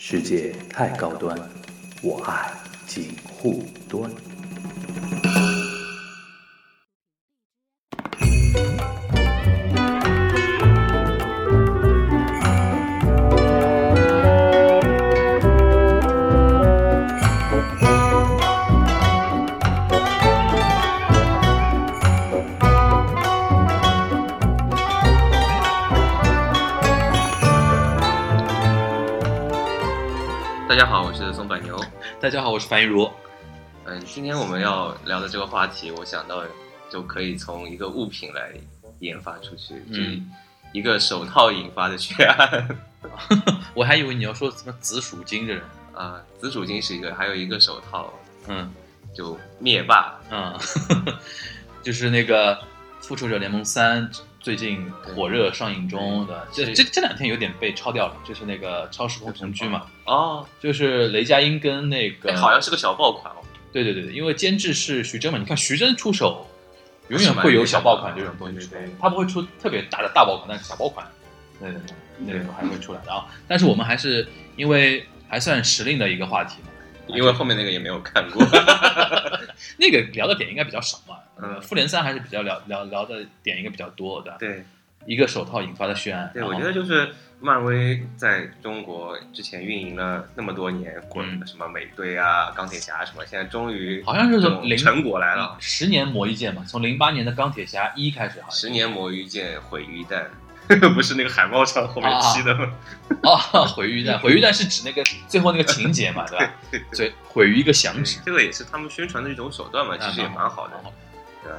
世界太高端，我爱锦护端。大家好，我是樊一茹。嗯，今天我们要聊的这个话题，我想到就可以从一个物品来研发出去，嗯就是一个手套引发的血案。我还以为你要说什么紫薯精这人。啊，紫薯精是一个，还有一个手套嗯就灭霸。嗯，就是那个《复仇者联盟三》最近火热上映中的，这这这两天有点被抄掉了，就是那个超时空同居嘛，哦，就是雷佳音跟那个哎，好像是个小爆款哦。对对对对，因为监制是徐峥嘛，你看徐峥出手，永远会有小爆款这种东西出他不会出特别大的大爆款，但是小爆款，对对对，那个还会出来的啊。但是我们还是因为还算时令的一个话题嘛，因为后面那个也没有看过。那个聊的点应该比较少嘛。嗯呃复联三还是比较聊聊聊的点应该比较多的。对一个手套引发的血案。对，我觉得就是漫威在中国之前运营了那么多年，滚嗯什么美队啊、钢铁侠什么，现在终于好像是这从零种成果来了。十年磨一剑嘛，从零八年的钢铁侠一开始，好像十年磨一剑，毁于一旦，不是那个海报上后面漆的吗？哦，毁于一旦，毁于一旦是指那个最后那个情节嘛，对吧？所以毁于一个响指，这个也是他们宣传的一种手段嘛，其实也蛮好的对吧？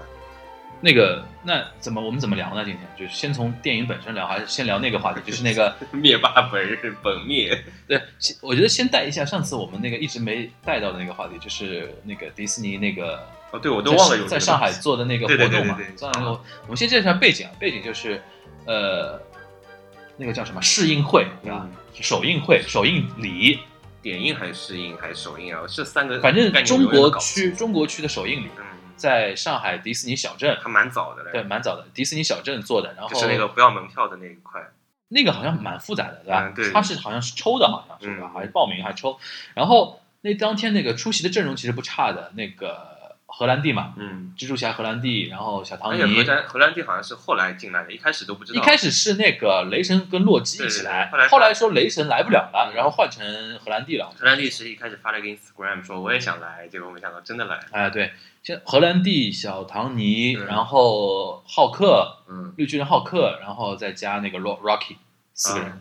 那个，那怎么我们怎么聊呢？今天就是先从电影本身聊，还是先聊那个话题？就是那个，灭霸本人本灭，对，我觉得先带一下上次我们那个一直没带到的那个话题，就是那个迪士尼那个哦，对我都忘了有在上海做的那个活动嘛对对对对对。上海那个我们先介绍一下背景啊，背景就是呃，那个叫什么试映会对吧？嗯首映会、首映礼，点映还是试映还是首映啊？这三个反正中国区中国区的首映礼，嗯，在上海迪士尼小镇，还蛮早的嘞，对，蛮早的，迪士尼小镇做的。然后就是那个不要门票的那一块，那个好像蛮复杂的，对吧？嗯对它是好像是抽的，好像是吧？嗯还是报名还抽？然后那当天那个出席的阵容其实不差的，那个荷兰弟嘛，嗯。蜘蛛侠荷兰弟，然后小唐而且荷。兰荷兰弟好像是后来进来的，一开始都不知道。一开始是那个雷神跟洛基一起来，对对对后来说雷神来不了了，嗯然后换成荷兰弟了。荷兰弟是一开始发了一个 Instagram 说我也想来，结果没想到真的来。哎，对，现荷兰弟、小唐尼，嗯然后浩克，嗯，绿巨人浩克，然后再加那个 Ro- Rocky，四个人，啊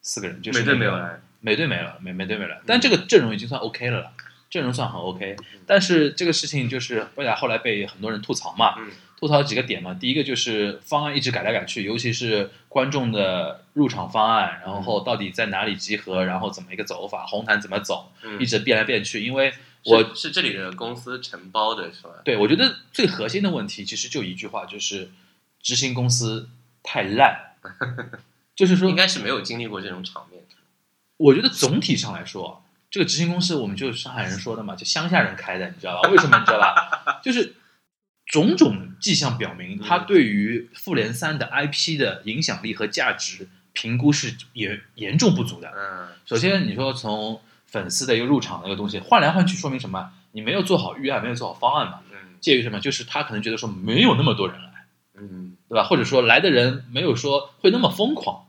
四个人就是美队没有来。美队没了，美美队没了，但这个阵容已经算 OK 了啦，阵容算很 OK。但是这个事情就是为了后来被很多人吐槽嘛，嗯吐槽几个点嘛。第一个就是方案一直改来改去，尤其是观众的入场方案，然后到底在哪里集合，然后怎么一个走法，红毯怎么走，嗯一直变来变去。因为我我是这里的公司承包的是吧？对我觉得最核心的问题其实就一句话，就是执行公司太烂，就是说应该是没有经历过这种场面。我觉得总体上来说，这个执行公司我们就是上海人说的嘛，就乡下人开的，你知道吧？为什么你知道吧？就是种种迹象表明，他对于复联三的 IP 的影响力和价值评估是严严重不足的。嗯，首先，你说从粉丝的一个入场的一个东西换来换去，说明什么？你没有做好预案，没有做好方案嘛？嗯介于什么？就是他可能觉得说没有那么多人来。嗯对吧？或者说来的人没有说会那么疯狂，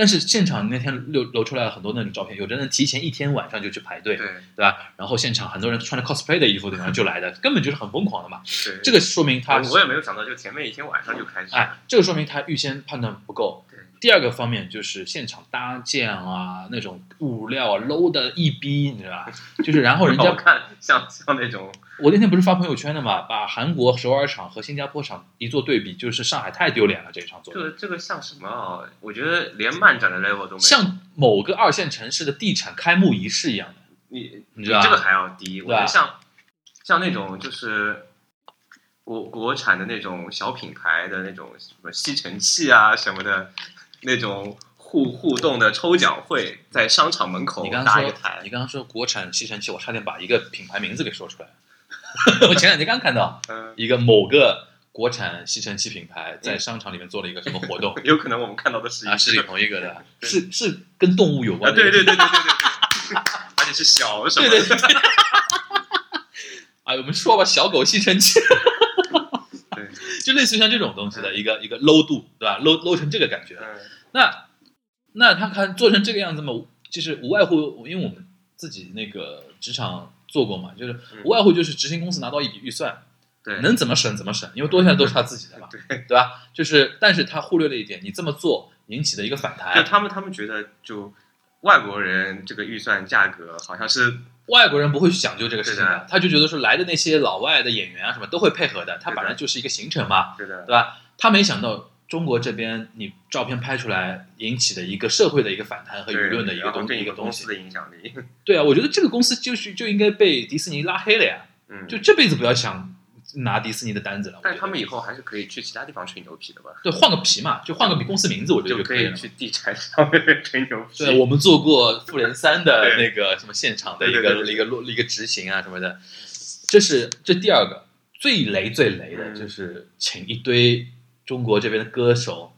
但是现场那天流流出来了很多那种照片，有的人提前一天晚上就去排队，对对吧？然后现场很多人穿着 cosplay 的衣服，对吧？就来的，根本就是很疯狂的嘛。对，这个说明他，我也没有想到，就前面一天晚上就开始。哎，这个说明他预先判断不够对。第二个方面就是现场搭建啊，那种物料啊，low 的一逼，你知道吧？就是然后人家，看像像那种，我那天不是发朋友圈的嘛，把韩国首尔场和新加坡场一做对比，就是上海太丢脸了这一场做的。这个这个像什么啊？我觉得连漫展的 level 都没有。像某个二线城市的地产开幕仪式一样的，你你知道吧这个还要低。我觉得像像那种就是国国产的那种小品牌的那种什么吸尘器啊什么的，那种互互动的抽奖会，在商场门口你刚刚说搭一个台你，刚刚说国产吸尘器，我差点把一个品牌名字给说出来了。我前两天刚看到嗯一个某个国产吸尘器品牌在商场里面做了一个什么活动 有可能我们看到的是一啊？是个同一个的，对是是跟动物有啊，关的。对对对对对对对，而且是小什么对对对。哎，我们说吧，小狗吸尘器，对，就类似于像这种东西的一个一个 low 度，对吧？low low 成这个感觉。嗯那那他看做成这个样子嘛，就是无外乎，因为我们自己那个职场做过嘛，就是嗯无外乎就是执行公司拿到一笔预算，对，能怎么省怎么省，因为多下来都是他自己的嘛，对，对吧？就是，但是他忽略了一点，你这么做引起的一个反就弹，他们他们觉得就外国人这个预算价格好像是外国人不会去讲究这个事情的的，他就觉得说来的那些老外的演员啊什么都会配合的，他本来就是一个行程嘛，对的。对，吧？他没想到中国这边你照片拍出来引起的一个社会的一个反弹和舆论的一个东一个东西。的影响力，对啊，我觉得这个公司就是就应该被迪士尼拉黑了呀，嗯，就这辈子不要想拿迪士尼的单子了。但他们以后还是可以去其他地方吹牛皮的吧？对换个皮嘛，就换个公司名字，我觉得就可以可以了。去地产上面吹牛皮。对，我们做过复联三的那个什么现场的一个一个落一个执行啊什么的，这是这第二个最雷最雷的，嗯就是请一堆中国这边的歌手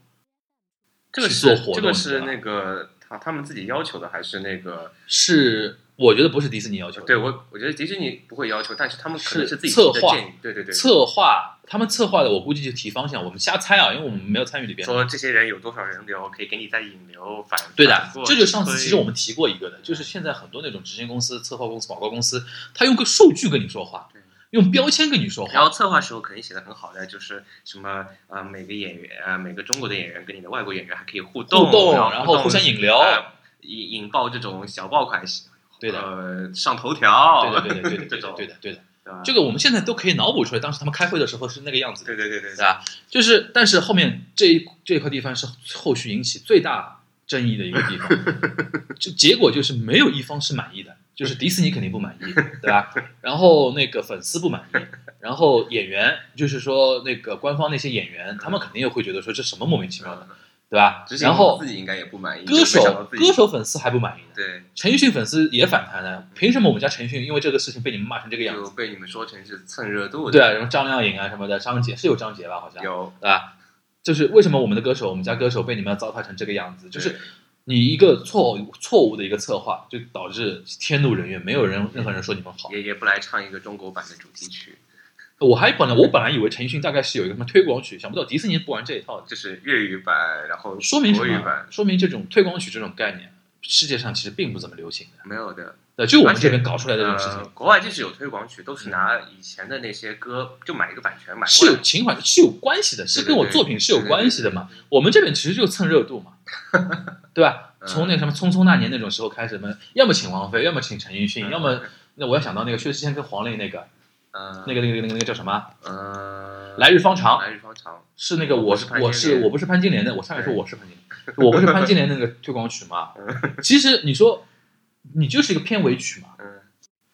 这个去做是这个活动这个是那个他他们自己要求的，还是那个？是我觉得不是迪士尼要求的，对我我觉得迪士尼不会要求，但是他们可能是自己策划。对对对，策划他们策划的，我估计就提方向，我们瞎猜啊，因为我们没有参与里边。说这些人有多少人流，可以给你再引流反。对的这就上次其实我们提过一个的，就是现在很多那种执行公司、策划公司、广告公司，他用个数据跟你说话对，用标签跟你说话然后。策划时候肯定写的很好的，就是什么呃，每个演员每个中国的演员跟你的外国演员还可以互动，互动，然然后互相引流，呃引引爆这种小爆款，对的呃，上头条，对的，对的，对的，对的，对的，对的。这个我们现在都可以脑补出来，当时他们开会的时候是那个样子的，对对对对对吧？就是，但是后面这一这一块地方是后续引起最大争议的一个地方，就结果就是没有一方是满意的，就是迪士尼肯定不满意，对吧？然后那个粉丝不满意，然后演员就是说那个官方那些演员，他们肯定又会觉得说这什么莫名其妙的，对吧然后自己应该也不满意，歌手歌手粉丝还不满意呢，对，陈奕迅粉丝也反弹了，凭什么我们家陈奕迅因为这个事情被你们骂成这个样子？就被你们说成是蹭热度的，对啊，什么张靓颖啊什么的，张杰是有张杰吧？好像有对吧？就是为什么我们的歌手，我们家歌手被你们糟蹋成这个样子？就是你一个错误错误的一个策划，就导致天怒人怨，没有人任何人说你们好。也也不来唱一个中国版的主题曲，我还本来我本来以为陈奕迅大概是有一个什么推广曲，想不到迪士尼不玩这一套的，就是粤语版，然后说明什么？说明这种推广曲这种概念，世界上其实并不怎么流行的。没有的。对，就我们这边搞出来的这种事情，呃，国外即使有推广曲，都是拿以前的那些歌，就买一个版权买是。有情怀，是有关系的，是跟我作品是有关系的嘛。我们这边其实就蹭热度嘛，对吧？嗯从那个什么《匆匆那年》那种时候开始嘛，要么请王菲，要么请陈奕迅，嗯要么那我要想到那个薛之谦跟黄磊那个嗯，那个那个那个那个叫什么？嗯，来日方长来日方长，是那个我是我是我不是潘金莲的，我上来说我是潘金莲，我不是潘金莲那个推广曲嘛。其实你说你就是一个片尾曲嘛，嗯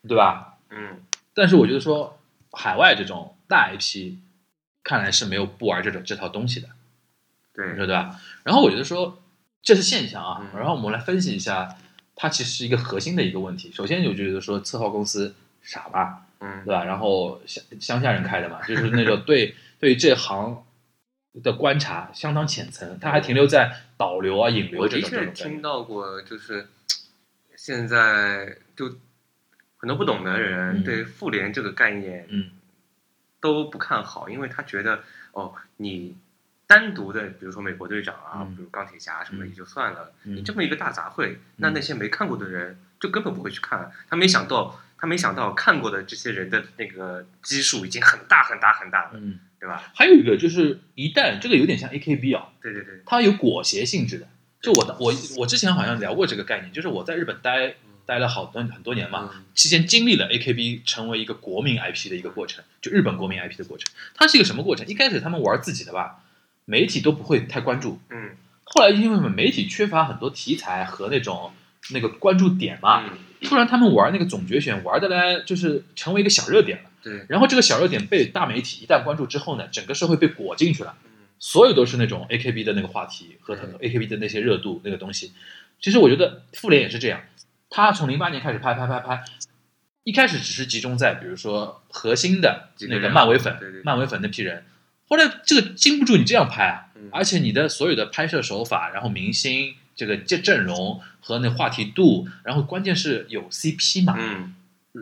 对吧？嗯，但是我觉得说海外这种大 IP，看来是没有不玩这种这套东西的。对你说对，吧？然后我觉得说这是现象啊，嗯然后我们来分析一下，它其实是一个核心的一个问题。首先，我就觉得说策划公司傻吧，嗯对吧？然后乡乡下人开的嘛，就是那种对 对这行的观察相当浅层，他还停留在导流啊、引流这我的确听到过，就是现在就很多不懂的人嗯对妇联这个概念嗯都不看好，因为他觉得哦，你单独的，比如说美国队长啊，嗯比如钢铁侠什么也就算了，嗯你这么一个大杂烩，那那些没看过的人就根本不会去看。他没想到，他没想到看过的这些人的那个基数已经很大很大很大了，嗯，对吧？还有一个就是一旦这个有点像 AKB 啊，对对对，它有裹挟性质的。就我的我我之前好像聊过这个概念，就是我在日本待待了好多很多年嘛，嗯期间经历了 AKB 成为一个国民 IP 的一个过程，就日本国民 IP 的过程。它是一个什么过程？一开始他们玩自己的吧，媒体都不会太关注。嗯后来因为媒体缺乏很多题材和那种那个关注点嘛，嗯，突然他们玩那个总决选玩的呢就是成为一个小热点了。对，然后这个小热点被大媒体一旦关注之后呢，整个社会被裹进去了。嗯所有都是那种 AKB 的那个话题和它嗯 AKB 的那些热度那个东西。其实我觉得复联也是这样，他从零八年开始拍拍拍拍，一开始只是集中在比如说核心的那个漫威粉对对对，漫威粉那批人。后来这个经不住你这样拍啊，嗯而且你的所有的拍摄手法，然后明星这个这阵容和那话题度，然后关键是有 CP 嘛，嗯，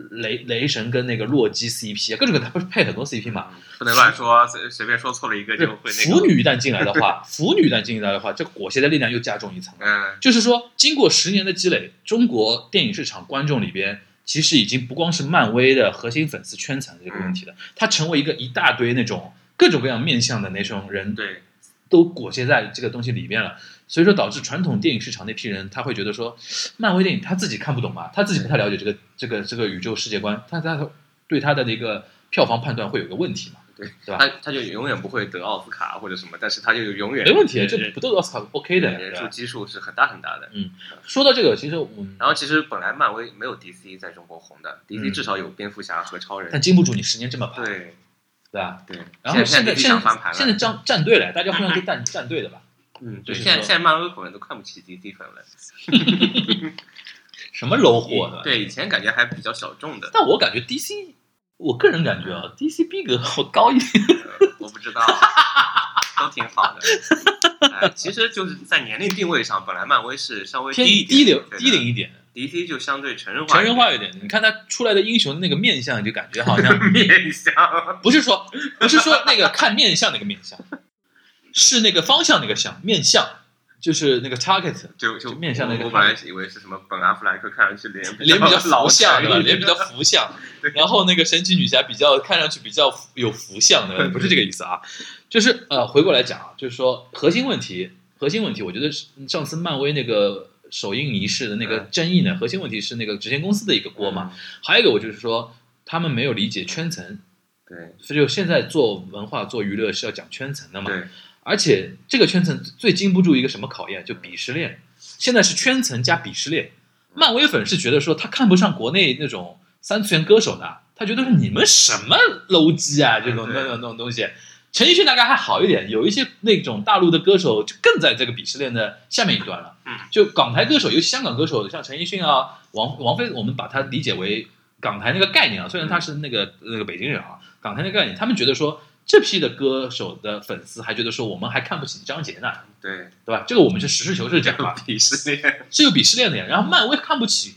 雷雷神跟那个洛基 CP 啊，各种各样，他不是配很多 CP 嘛。不能乱说，随随便说错了一个就会那个。腐女一旦进来的话，腐女一旦进来的话，这个裹挟的力量又加重一层。嗯，就是说，经过十年的积累，中国电影市场观众里边，其实已经不光是漫威的核心粉丝圈层这个问题了，它成为一个一大堆那种各种各样面向的那种人，对，都裹挟在这个东西里面了。所以说，导致传统电影市场那批人，他会觉得说，漫威电影他自己看不懂嘛，他自己不太了解这个这个这个宇宙世界观，他他对他的那个票房判断会有个问题嘛，对对吧？他他就永远不会得奥斯卡或者什么，但是他就永远没问题，这不都是奥斯卡 OK 的，人数？基数是很大很大的。嗯说到这个，其实我们然后其实本来漫威没有 DC 在中国红的，DC 嗯至少有蝙蝠侠和超人。但经不住你十年这么拍，对对吧？对，然后现在现在现在站站队了，大家互相都站站队的吧？嗯，对，现在现在漫威粉都看不起 DC 粉了。什么 low 货的？对，以前感觉还比较小众的，但我感觉 DC，我个人感觉啊，DC 逼格好高一点。呃我不知道，都挺好的。哎，其实就是在年龄定位上，本来漫威是稍微偏低低龄低龄一点，DC 就相对成人化成人化一点。你看他出来的英雄那个面相，就感觉好像 面相。不是说不是说那个看面相那个面相，是那个方向那个相面向，就是那个 target 就就就面向那个我我本来以为是什么本阿弗莱克看上去脸脸比较老福相对吧？脸比较福相 对，然后那个神奇女侠比较看上去比较有福相的，不是这个意思啊。就是呃，回过来讲啊，就是说核心问题，核心问题，我觉得是上次漫威那个首映仪式的那个嗯争议呢，核心问题是那个执行公司的一个锅嘛。。还有一个，我就是说他们没有理解圈层，对所以就现在做文化做娱乐是要讲圈层的嘛。对，而且这个圈层最经不住一个什么考验，就鄙视链。现在是圈层加鄙视链。漫威粉是觉得说他看不上国内那种三次元歌手的，他觉得是你们什么 low 鸡啊，这种那种那种东西。陈奕迅大概还好一点，有一些那种大陆的歌手就更在这个鄙视链的下面一端了。嗯，就港台歌手，尤其香港歌手，像陈奕迅啊、王王菲，我们把它理解为港台那个概念啊，虽然他是那个那个北京人啊，港台那个概念，他们觉得说这批的歌手的粉丝还觉得说我们还看不起张杰呢，对，对吧？这个我们是实事求是讲嘛，鄙视链，是有鄙视链的呀。然后漫威看不起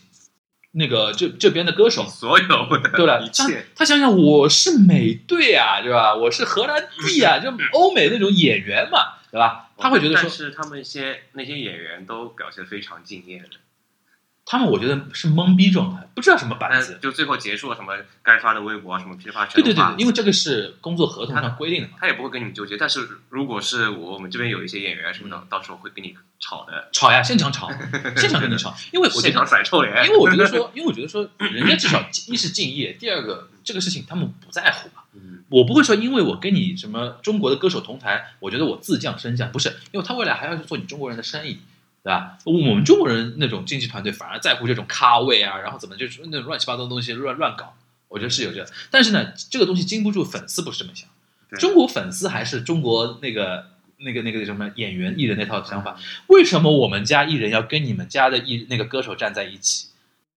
那个这这边的歌手，所有的对吧一，他想想，我是美队啊，对吧？我是荷兰弟啊，就欧美那种演员嘛，对吧？他会觉得说，但是他们一些那些演员都表现非常敬业的，他们我觉得是懵逼状态，不知道什么板子。就最后结束了什么该发的微博啊，什么噼里啪啦全发对对对对，因为这个是工作合同上规定的嘛。他也不会跟你们纠结。但是如果是我们这边有一些演员什么的，到时候会跟你吵的，吵呀，现场吵，现场跟你吵，因为我现场，甩臭脸。因为我觉得说，因为我觉得说，人家至少一是敬业，第二个这个事情他们不在乎嘛。嗯，我不会说，因为我跟你什么中国的歌手同台，我觉得我自降身价，不是，因为他未来还要去做你中国人的生意，对吧？我们中国人那种经纪团队反而在乎这种咖位啊，然后怎么就是那种乱七八糟的东西乱乱搞，我觉得是有这个。但是呢，这个东西经不住粉丝不是这么想，对中国粉丝还是中国那个那个那个什么演员艺人那套想法。为什么我们家艺人要跟你们家的艺那个歌手站在一起，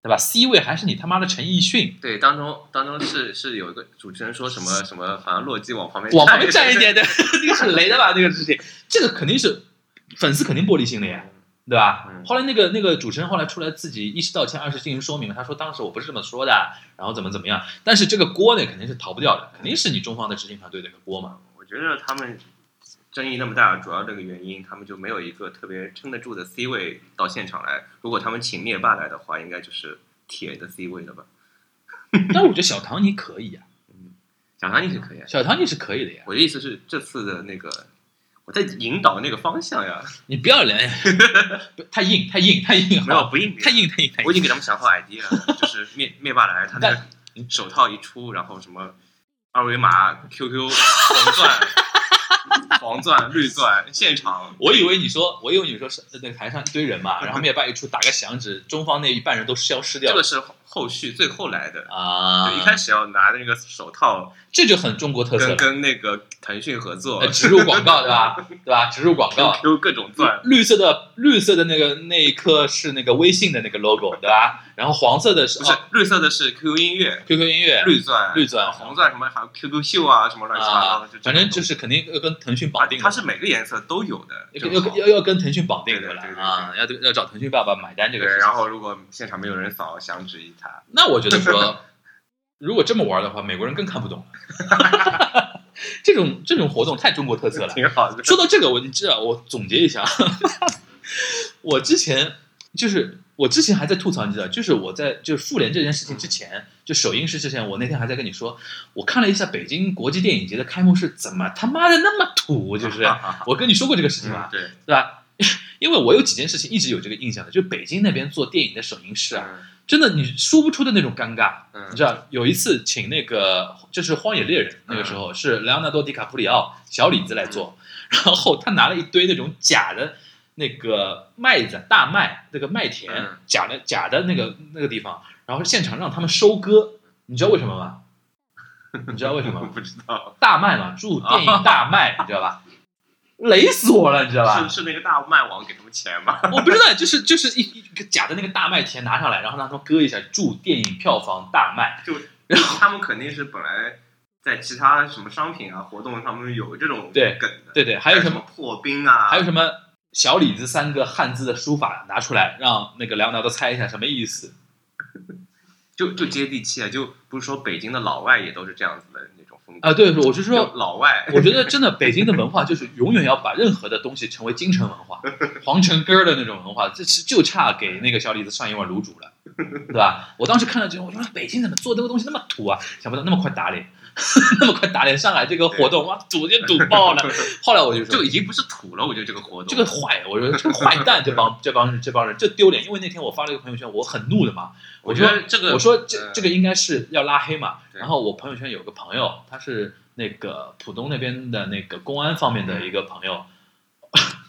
对吧？C 位还是你他妈的陈奕迅，对，当中当中是是有一个主持人说什么什么，好像洛基往旁边往旁边站一点，点的，那个是雷的吧？那个事情，这个肯定是粉丝肯定玻璃心的呀，对吧？嗯后来那个那个主持人后来出来自己一是道歉，二是进行说明了，他说当时我不是这么说的，然后怎么怎么样，但是这个锅呢肯定是逃不掉的，肯定是你中方的执行团队的一个锅嘛。我觉得他们争议那么大，主要这个原因，他们就没有一个特别撑得住的 C 位到现场来。如果他们请灭霸来的话，应该就是铁的 C 位了吧？但我觉得小唐尼可以呀、小唐尼是可以啊。小唐尼是可以的呀，我的意思是，这次的那个我在引导那个方向呀，你不要连，不太硬太硬太硬，没有不硬太硬太硬太硬。我已经给他们想好 idea 了，就是灭灭霸来，他那个手套一出，然后什么二维码、QQ、红钻、黄钻、绿钻，现场。我以为你说，我以为你说是那个台上一堆人嘛，然后灭霸一出打个响指，中方那一半人都消失掉了。这个是后后续最后来的。啊，就一开始要拿那个手套。这就很中国特色跟了，跟那个腾讯合作。呃，植入广告对吧？对吧？植入广告，，Q 各种钻，绿色的绿色的那个那一颗是那个微信的那个 logo 对吧？然后黄色的是不是哦。绿色的是 QQ 音乐，QQ 音乐。绿钻。绿钻红钻什么还有 QQ 秀啊什么乱七八糟反正就是肯定要跟腾讯啊绑定的，它是每个颜色都有的，要要要要跟腾讯绑定对对对对啊，要要找腾讯爸爸买单这个对，事。然后如果现场没有人扫，响指一它，那我觉得说，如果这么玩的话，美国人更看不懂了。这种这种活动太中国特色了。挺好的。说到这个，我你知道，我总结一下，我之前就是我之前还在吐槽，你知道，就是我在就是复联这件事情之前，就首映式之前，我那天还在跟你说，我看了一下北京国际电影节的开幕式，怎么他妈的那么土？就是 我跟你说过这个事情吧嗯，对，对吧？因为我有几件事情一直有这个印象的，就是北京那边做电影的首映式啊，嗯真的你说不出的那种尴尬。嗯你知道有一次请那个就是《荒野猎人》那个时候是莱昂纳多·迪卡普里奥小李子来做，然后他拿了一堆那种假的那个麦子大麦那个麦田嗯假的假的那个那个地方，然后现场让他们收割，你知道为什么吗？你知道为什么吗？不知道，大麦嘛，祝电影大卖，你知道吧？雷死我了，你知道吧？是是那个大麦网给他们钱吗？我不知道，就是就是一一个假的那个大麦田拿上来，然后让他们割一下，祝电影票房大卖。就 然后他们肯定是本来在其他什么商品啊活动他们有这种对梗的，对对，还有什什么？破冰啊，还有什么小李子三个汉字的书法拿出来，让那个梁导都猜一下什么意思？就就接地气啊，就不是说北京的老外也都是这样子的那种风格啊，对，我是说，老外，我觉得真的北京的文化就是永远要把任何的东西成为京城文化、皇城根儿的那种文化，这是就差给那个小李子上一碗卤煮了，对吧？我当时看了之后，我说北京怎么做这个东西那么土啊？想不到那么快打脸，那么快打脸，上海这个活动哇，堵就堵爆了。后来我就说就已经不是土了，我觉得这个活动这个坏，我说这个坏蛋，这帮 这帮这帮人，就丢脸。因为那天我发了一个朋友圈，我很怒的嘛，我说觉得这个我说这呃这个应该是要拉黑嘛。然后我朋友圈有个朋友，他是那个浦东那边的那个公安方面的一个朋友，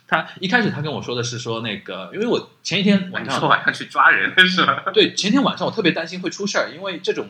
他一开始他跟我说的是说那个，因为我前一天晚上说晚上去抓人是吧？对前天晚上我特别担心会出事儿，因为这种。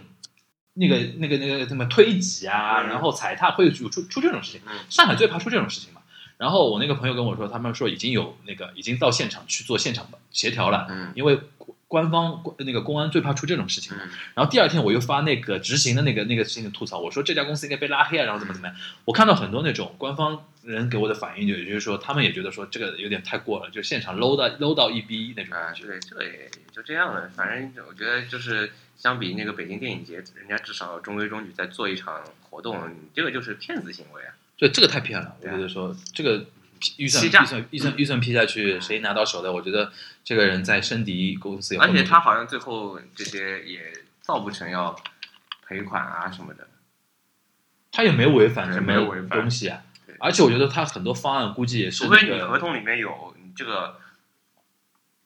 那个、那个、那个什么推挤啊，嗯然后踩踏会有出出这种事情。嗯上海最怕出这种事情嘛。然后我那个朋友跟我说，他们说已经有那个已经到现场去做现场协调了，嗯因为官方那个公安最怕出这种事情然后第二天我又发那个执行的那个那个事情的吐槽，我说这家公司应该被拉黑啊，然后怎么怎么样。我看到很多那种官方人给我的反应，就也就是说他们也觉得说这个有点太过了，就现场 low 到 low 到一逼那种啊，感觉。对，这个也也就这样了。反正我觉得就是相比那个北京电影节，人家至少中规中矩在做一场活动，你这个就是骗子行为啊。对，这个太骗了，我觉得说这个预算预算预算预算批下去，谁拿到手的？我觉得这个人在申迪公司有而，且他好像最后这些也造不成要赔款啊什么的。他也没违反对什么没有违反东西啊。而且我觉得他很多方案估计也是除那个，非你合同里面有你这个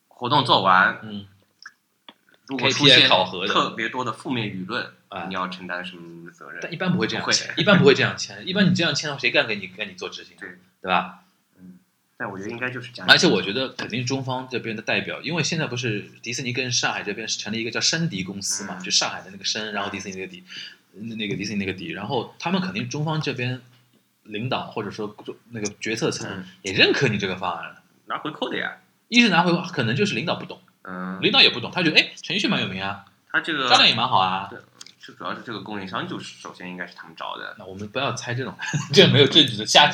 活动做完，嗯，如果出现考核的特别多的负面舆论，啊你要承担什么责任？但一般不会这样签，一般不会这样签，一般你这样签的话，谁敢给你给你做执行啊？对对吧？但我觉得应该就是这样。而且我觉得肯定中方这边的代表，因为现在不是迪士尼跟上海这边是成立一个叫申迪公司嘛，嗯就上海的那个申，然后迪士尼那个迪，那个迪士尼那个迪，然后他们肯定中方这边领导或者说那个决策层嗯也认可你这个方案了。拿回扣的呀。一是拿回，可能就是领导不懂，嗯，领导也不懂，他觉得哎，陈奕迅蛮有名啊，他这个销量也蛮好啊。这主要是这个供应商，就是首先应该是他们找的，那我们不要猜这种，这没有证据的瞎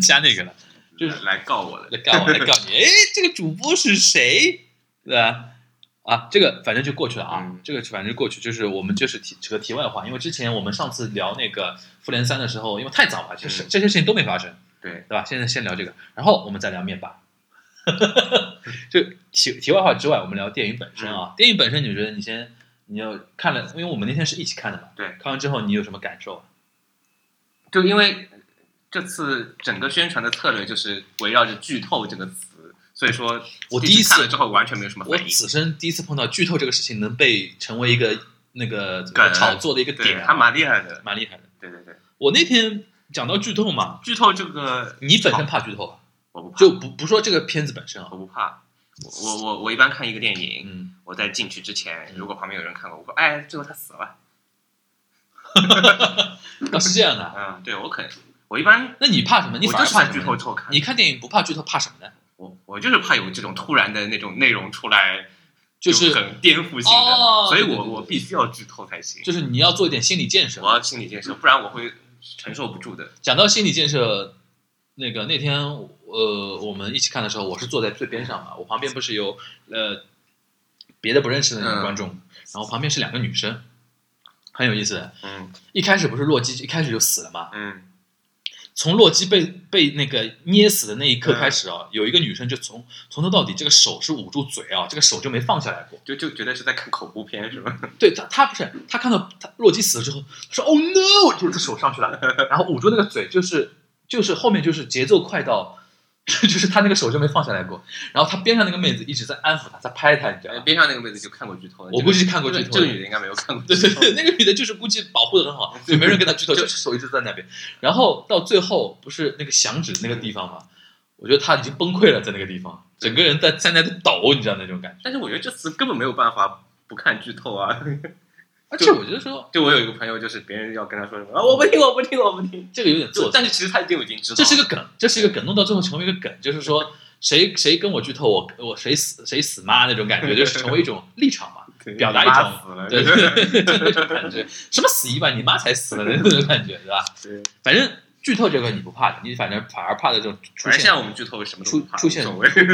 瞎那个了，就是来告我的。来告我来告你，哎，这个主播是谁？对吧？啊，这个反正就过去了啊，嗯这个反正就过去，就是我们就是题这个题外话，因为之前我们上次聊那个复联三的时候，因为太早了，其实嗯这些事情都没发生，对，对吧？现在先聊这个，然后我们再聊灭霸。就题题外话之外，我们聊电影本身啊。电影本身，你觉得你先你要看了，因为我们那天是一起看的嘛。对看完之后你有什么感受？就因为这次整个宣传的策略就是围绕着剧透这个词，所以说我第一次看了之后完全没有什么我反应。此生第一次碰到剧透这个事情能被成为一个那个炒作的一个，点啊，还蛮厉害的。蛮厉害的。对对对，我那天讲到剧透嘛，剧透这个你本身怕剧透吧？我不怕，就不不说这个片子本身啊我，不怕。我我我一般看一个电影，嗯，我在进去之前，嗯如果旁边有人看过，我说哎，最后他死了，啊 是这样的。嗯，对我可能我一般那你怕什么？你反是怕剧透看，你看电影不怕剧透，怕什么呢？我我就是怕有这种突然的那种内容出来，就是很颠覆性的，哦所以我我必须要剧透才行，就是你要做一点心理建设我。要心理建设，不然我会承受不住的。讲到心理建设，那个那天呃我们一起看的时候，我是坐在最边上嘛，我旁边不是有呃别的不认识的那种嗯观众，然后旁边是两个女生，很有意思的。嗯一开始不是洛基一开始就死了嘛，嗯从洛基被被那个捏死的那一刻嗯开始啊，有一个女生就从从头到底这个手是捂住嘴啊，这个手就没放下来过。就就觉得是在看恐怖片是吧？对他，他不是他看到他洛基死了之后，他说：“Oh no！” 就是手上去了，然后捂住那个嘴，就是就是后面就是节奏快到，就是他那个手就没放下来过。然后他边上那个妹子一直在安抚他，在拍他，你知道吗？边上那个妹子就看过剧透了，我估计看过剧透这个女的应该没有看过剧透。对对对，那个女的就是估计保护的很好，所以没人跟她剧透，就是手一直在那边。然后到最后不是那个响指那个地方嘛，我觉得他已经崩溃了，在那个地方，整个人在在那里抖，你知道那种感觉。但是我觉得这次根本没有办法不看剧透啊！而且我觉得说就我有一个朋友，就是别人要跟他说什么啊，我不听，我不听，我不听。这个有点做作，但是其实他就已经知道，这是一个梗，这是一个梗，弄到最后成为一个梗，就是说谁谁跟我剧透，我我谁死谁死妈那种感觉，就是成为一种立场嘛。表达一种，对对对对，那种感觉，什么死一半，你妈才死了那种感觉，对吧？对。反正剧透这个你不怕的，你反正反而怕的这种出现现在我们剧透什么出出现。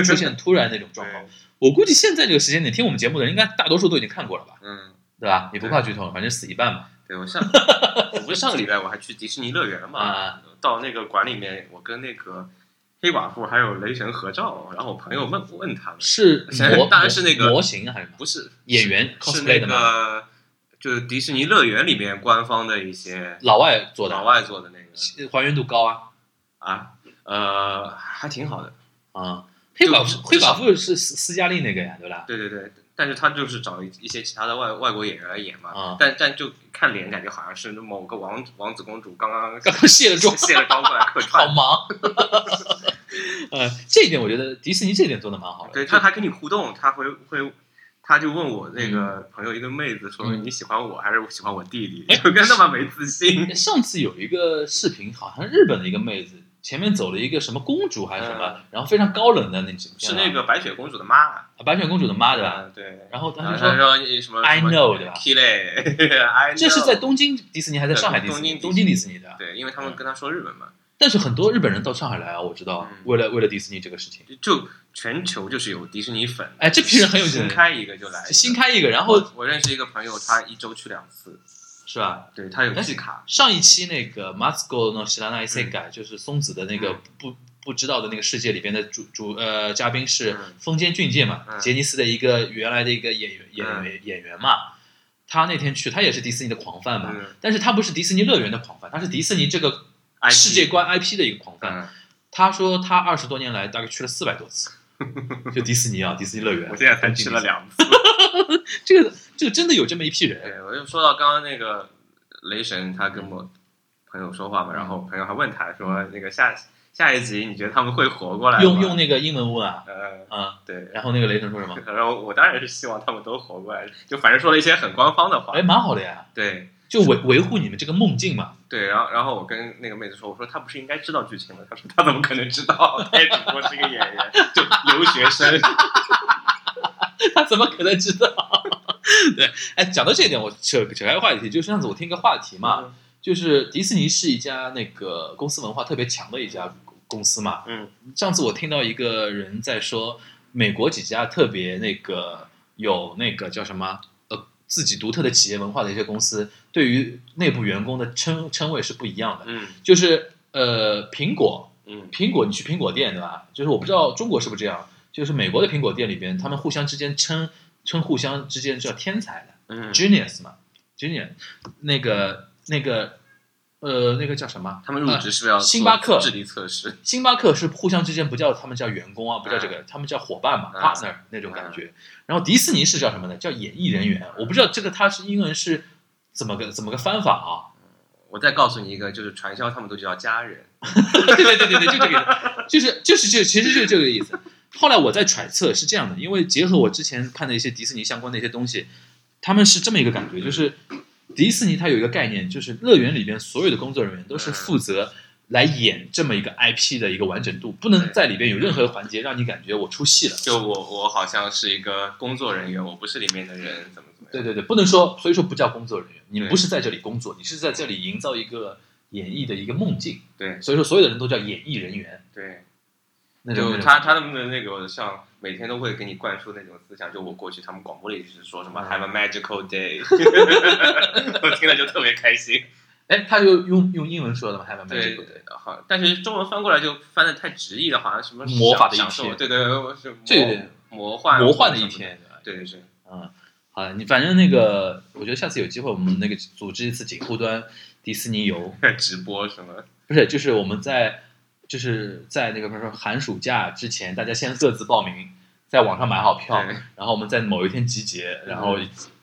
出现突然那种状况。我估计现在这个时间点听我们节目的人，应该大多数都已经看过了吧，嗯，对吧？你不怕剧透，反正死一半嘛。对我上 我不是上个礼拜我还去迪士尼乐园了嘛，啊到那个馆里面，我跟那个黑寡妇还有雷神合照，然后我朋友问问他们，是模当然是那个模型还是不是演员是 cosplay 那的吗？个就是迪士尼乐园里面官方的一些老外做的，老外做的那个还原度高啊啊，呃，还挺好的。啊！黑寡妇黑寡妇是斯斯嘉丽那个呀，对吧？对对对，但是他就是找一一些其他的外外国演员来演嘛，啊但但就看脸感觉好像是某个王王子公主刚刚刚刚卸了妆，卸了妆过来客串好串，忙。呃，这一点我觉得迪士尼这一点做的蛮好的。对他还跟你互动，他会会。他就问我那个朋友一个妹子说：“嗯你喜欢我还是喜欢我弟弟？”就跟那么没自信。上次有一个视频，好像日本的一个妹子前面走了一个什么公主还是什么，然后非常高冷的那种，是那个白雪公主的妈，啊白雪公主的妈对吧？嗯对。然后然他就说，说什么 I know，对吧 e know。这是在东京迪士尼还是在上海迪士尼？东京东京迪士尼的。对，因为他们跟他说日本嘛，但是很多日本人到上海来啊，我知道嗯，为了为了迪士尼这个事情，就全球就是有迪士尼粉。哎，这批人很有劲，新开一个就来新开一个，然后我我认识一个朋友，他一周去两次，是吧？对他有季卡，上一期那个 Masco s r a n a i s e g a 就是松子的那个嗯不不知道的那个世界里边的主主呃嘉宾是风间俊介嘛，嗯杰尼斯的一个原来的一个演员演员演员嘛。他那天去，他也是迪士尼的狂 fan 嘛，嗯但是他不是迪士尼乐园的狂 fan，他是迪士尼这个世界观 IP 的一个狂 fan。嗯，他说他二十多年来大概去了四百多次，就迪士尼啊，迪士尼乐园。我现在才去了两次。这个这个真的有这么一批人，对，我就说到刚刚那个雷神，他跟我朋友说话嘛，然后朋友还问他说，那个下下一集你觉得他们会活过来吗？用用那个英文问啊呃，啊，对，然后那个雷神说什么？然后我当然是希望他们都活过来，就反正说了一些很官方的话哎，。蛮好的呀，对就维维护你们这个梦境嘛。对，然后然后我跟那个妹子说，我说他不是应该知道剧情吗？她说他怎么可能知道？他也只不过是一个演员，就留学生。他怎么可能知道？对，哎，讲到这一点，我扯扯开话题，就是上次我听一个话题嘛，就是迪士尼是一家那个公司文化特别强的一家公司嘛。嗯，上次我听到一个人在说，美国几家特别那个有那个叫什么呃自己独特的企业文化的一些公司，对于内部员工的称称谓是不一样的。嗯就是呃，苹果，嗯苹果你去苹果店对吧？就是我不知道中国是不是这样，就是美国的苹果店里边，他们互相之间称称互相之间叫天才的。嗯，genius 嘛，genius，那个那个呃那个叫什么？他们入职是不是要呃星巴克智力测试？星巴克是互相之间不叫他们叫员工啊，不叫这个，他们叫伙伴嘛、嗯 p a r t n e r 那种感觉。然后迪士尼是叫什么呢？叫演艺人员。我不知道这个它是英文是怎么个怎么个翻法啊？我再告诉你一个，就是传销他们都叫家人。对对对对对，就这个就是就是就其实就是这个意思。后来我在揣测是这样的，因为结合我之前看的一些迪士尼相关的一些东西，他们是这么一个感觉，就是迪士尼它有一个概念，就是乐园里边所有的工作人员都是负责来演这么一个 IP 的一个完整度，不能在里边有任何环节让你感觉我出戏了。就我我好像是一个工作人员，我不是里面的人，怎么怎么样？对对对，不能说，所以说不叫工作人员，你对不是在这里工作，你是在这里营造一个演绎的一个梦境，对所以说所有的人都叫演艺人员。对，那就他他们的那个像每天都会给你灌输那种思想，就我过去他们广播里是说什么嗯 Have a magical day，我听了就特别开心。哎，他就用用英文说的嘛，Have a magical day。好，但是中文翻过来就翻的太直译了，好像什么魔法的一天对对，对是魔对对魔幻魔幻的一天，对？对对是，嗯，好了，你反正那个，我觉得下次有机会，我们那个组织一次锦湖端迪士尼游，直播什么，不是，就是我们在就是在那个比如说寒暑假之前，大家先各自报名，在网上买好票，然后我们在某一天集结，然后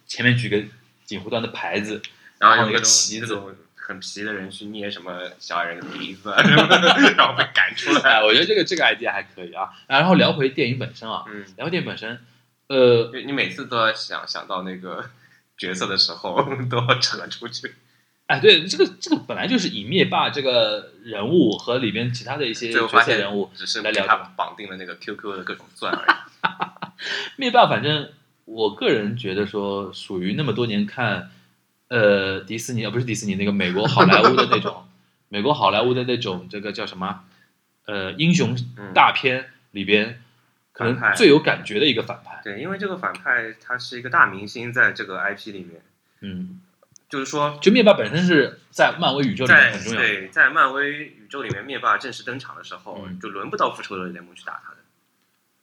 前面举个锦湖端的牌子，然后有那种旗子很皮的人去捏什么小矮人的鼻子啊，然后被赶出哎，来。我觉得这个这个 idea 还可以啊。然后聊回电影本身啊，嗯，聊回电影本身，呃，你每次都要想想到那个角色的时候，都要扯出去。哎，对，这个这个本来就是以灭霸这个人物和里边其他的一些角色人物只是来聊的嘛。绑定了那个 QQ 的各种钻而已。灭霸，反正我个人觉得说，属于那么多年看，呃，迪士尼啊，不是迪士尼，那个美国好莱坞的那种，美国好莱坞的那种这个叫什么，呃，英雄嗯大片里边，可能最有感觉的一个反派。对，因为这个反派他是一个大明星，在这个 IP 里面，嗯，就是说就灭霸本身是在漫威宇宙里面在很重要的。对在漫威宇宙里面，灭霸正式登场的时候，嗯就轮不到复仇者联盟去打他的。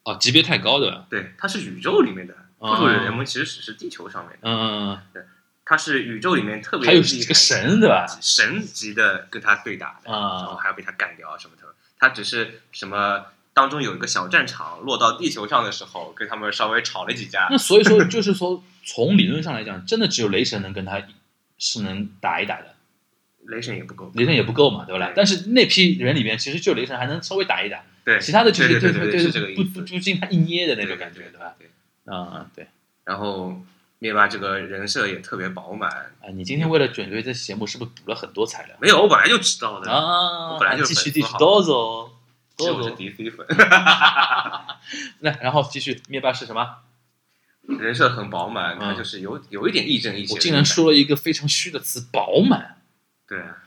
哦，级别太高的。对，他是宇宙里面的，复哦仇者联盟其实只是地球上面的，嗯嗯他是宇宙里面特嗯，别还有这个神对吧？神级的跟他对打的，然后啊，还要被他干掉什么的。他只是什么当中有一个小战场落到地球上的时候，跟他们稍微吵了几架。那所以说就是说，从理论上来讲，真的只有雷神能跟他是能打一打的。雷神也不够，雷神也不够嘛，对不？但是那批人里面，其实就雷神还能稍微打一打，对，其他的就是对对对对对是这个不不不经他一捏的那种感觉，对对吧？对。啊、对然后灭霸这个人设也特别饱满，啊，你今天为了准备这节目，是不是补了很多材料没有，我本来就知道的，啊？我本来就是继续继续，多走其实我是多走。DC 粉，那然后继续，灭霸是什么？人设很饱满，他嗯就是有有一点亦正亦邪。我竟然，说了一个非常虚的词，饱满对啊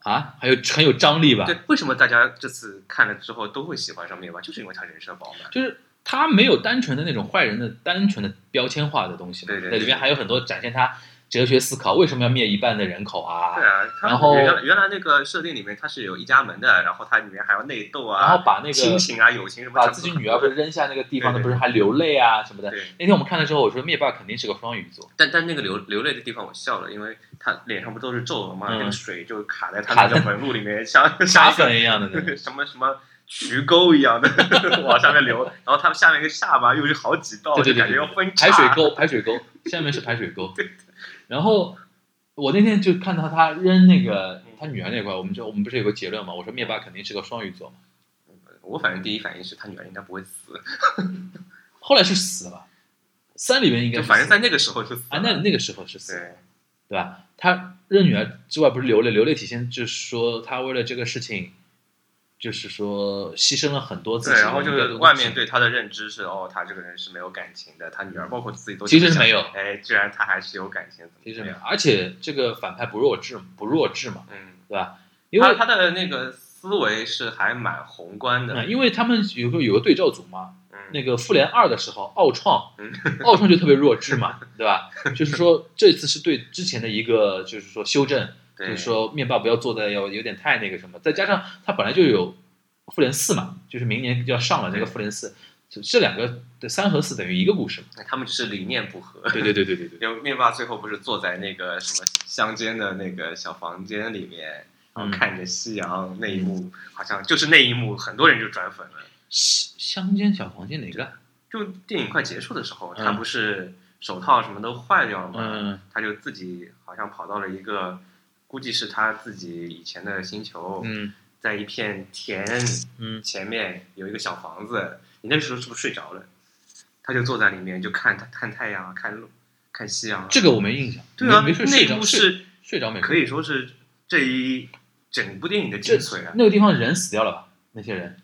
啊，还有很有张力吧？对，为什么大家这次看了之后都会喜欢上灭霸，就是因为他人设饱满。就是他没有单纯的那种坏人的单纯的标签化的东西嘛，对对在里面还有很多展现他哲学思考，为什么要灭一半的人口啊？对啊，然后原来原来那个设定里面它是有一家门的，然后它里面还要内斗啊，然后把那个亲情啊、友情什么，把自己女儿不是扔下那个地方的，对对不是还流泪啊什么的。对，那天我们看了之后，我说灭霸肯定是个双鱼座，但但那个流流泪的地方我笑了，因为他脸上不都是皱纹吗？嗯那个水就卡在他那个纹路里面，像茶像一个粉一样的那个。什么什么渠沟一样的往下面流，然后他们下面一个下巴又是好几道，对对对就感觉要分叉排水沟，排水沟，下面是排水沟。然后我那天就看到他扔那个他女儿那块，我们就我们不是有个结论嘛？我说灭霸肯定是个双鱼座嘛。我反正第一反应是他女儿应该不会死，后来是死了？三里面应该就是反正在那个时候是死了。啊，那那个时候是死对吧？他扔女儿之外，不是流泪，流泪体现就是说他为了这个事情，就是说牺牲了很多自己对，然后就。是外面对他的认知是哦，他这个人是没有感情的，他女儿包括自己都其实没有哎，居然他还是有感情，其实没有？，而且这个反派不弱智，不弱智嘛，嗯，对吧？因为他他的那个思维是还蛮宏观的，嗯因为他们有个有个对照组嘛，嗯，那个复联二的时候，奥创嗯，奥创就特别弱智嘛，对吧？就是说这次是对之前的一个就是说修正，就对是说面霸不要做的要有点太那个什么，再加上它本来就有复联四嘛，就是明年就要上了那个复联四，这这两个的三和四等于一个故事嘛。他们只是理念不合。对对对对对对，因为灭霸最后不是坐在那个什么乡间的那个小房间里面，然后嗯看着夕阳那一幕，好像就是那一幕，很多人就转粉了。乡乡间小房间哪个？就电影快结束的时候，嗯他不是手套什么都坏掉了吗？嗯他就自己好像跑到了一个，估计是他自己以前的星球，嗯在一片田嗯前面有一个小房子，你那时候是不是睡着了？他就坐在里面就看看太阳啊，看路看夕阳啊。这个我没印象。对啊，没没睡睡那着睡部是睡着没？可以说是这一整部电影的精髓啊，那个地方人死掉了吧？那些人，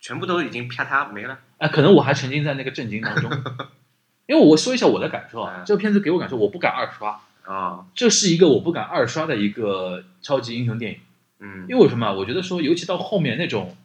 全部都已经啪嗒没了。哎，可能我还沉浸在那个震惊当中。因为我说一下我的感受啊嗯，这个片子给我感受，我不敢二刷，啊，这是一个我不敢二刷的一个超级英雄电影。嗯。因为为什么啊？我觉得说，尤其到后面那种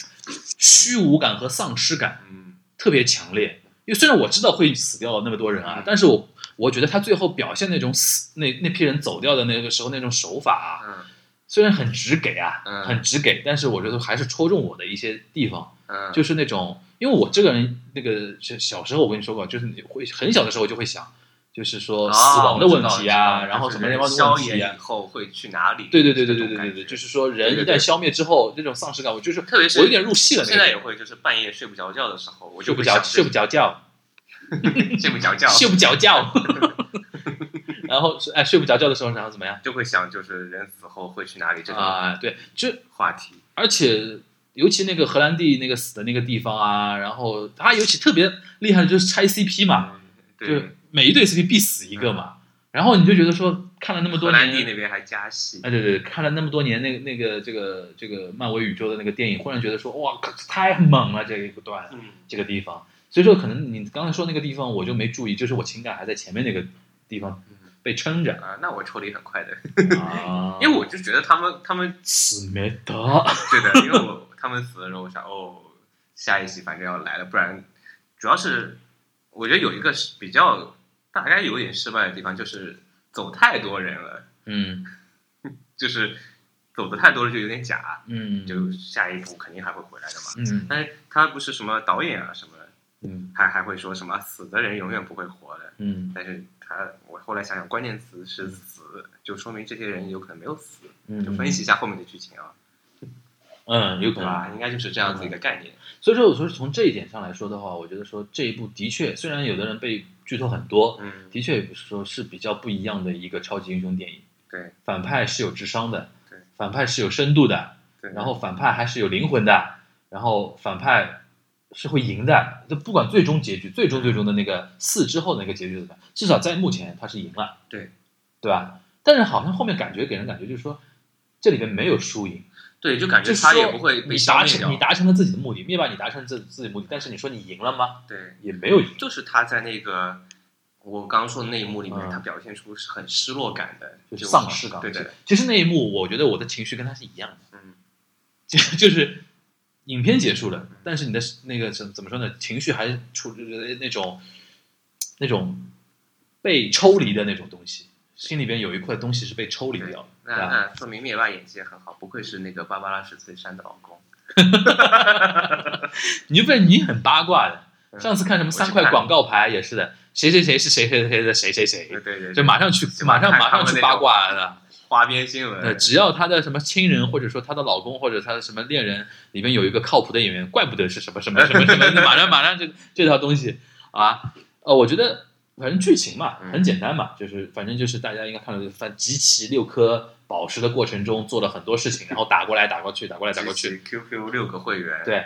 虚无感和丧失感嗯。特别强烈。因为虽然我知道会死掉那么多人啊嗯，但是我我觉得他最后表现那种死那那批人走掉的那个时候那种手法啊，嗯。虽然很直给啊，嗯。很直给，但是我觉得还是戳中我的一些地方，嗯，就是那种，因为我这个人那个小小时候我跟你说过，就是你会很小的时候就会想，就是说啊死亡的问题啊，然后什么消炎问题啊以，后会去哪里？对对对对对对对对，就是说人一旦消灭之后，那种丧失感，我就是特别是我有点入戏了。现在也会，就是半夜睡不着觉的时候，我睡不着，睡不着觉，睡不着觉，睡不着觉。然后是哎，睡不着觉的时候，然后怎么样就会想就是人死后会去哪里这种啊？对，就话题。而且尤其那个荷兰弟那个死的那个地方啊，然后他尤其特别厉害的就是拆 CP 嘛，对，每一对 CP 必死一个嘛。然后你就觉得说，看了那么多荷兰弟年，那边还加戏，哎，对对，看了那么多年那个那个这个这个漫威宇宙的那个电影，忽然觉得说，哇，靠太猛了这一段嗯，这个地方。所以说，可能你刚才说那个地方，我就没注意，就是我情感还在前面那个地方被撑着啊，那我抽离很快的，啊 因为我就觉得他们他们死没得，对的，因为我他们死的时候，我想哦，下一集反正要来了，不然主要是我觉得有一个是比较大概有点失败的地方，就是走太多人了，嗯。就是走的太多了就有点假，嗯，就下一步肯定还会回来的嘛。嗯。但是他不是什么导演啊什么的，嗯。还还会说什么死的人永远不会活的，嗯。但是他我后来想想，关键词是死，就说明这些人有可能没有死，嗯，就分析一下后面的剧情啊，嗯，有可能对吧？应该就是这样子一个概念。所以说，我说从这一点上来说的话，我觉得说这一部的确，虽然有的人被剧透很多，嗯，的确说是比较不一样的一个超级英雄电影。对反派是有智商的对，反派是有深度的，对。然后反派还是有灵魂的，然后反派是会赢的。就不管最终结局，最终最终的那个四之后的那个结局怎么样，至少在目前他是赢了，对对吧？但是好像后面感觉给人感觉就是说，这里边没有输赢。对，就感觉他也不会被你消灭掉达成你。达成了自己的目的，灭霸你达成自自己的目的，但是你说你赢了吗？对，也没有赢。就是他在那个我刚刚说的那一幕里面，嗯他表现出是很失落感的，就是丧失感。对对，其实那一幕，我觉得我的情绪跟他是一样的，嗯，就就是影片结束了，但是你的那个怎怎么说呢？情绪还是处于那种那种被抽离的那种东西，心里边有一块东西是被抽离掉的，那？那说明灭霸演技也很好，不愧是那个芭芭拉史翠珊的老公。你就被你很八卦的。嗯上次看什么三块广告牌也是的，谁谁谁是谁谁谁的谁谁谁对，对对，就马上去马上马上去八卦的。花边新闻。对，只要她的什么亲人，或者说她的老公，或者她的什么恋人里面有一个靠谱的演员，怪不得是什么什么什么什么，马上马上这这套东西啊，呃，我觉得反正剧情嘛嗯很简单嘛，就是反正就是大家应该看到，反集齐六颗宝石的过程中做了很多事情，然后打过来打过去，打过来打过去，QQ 六个会员，对，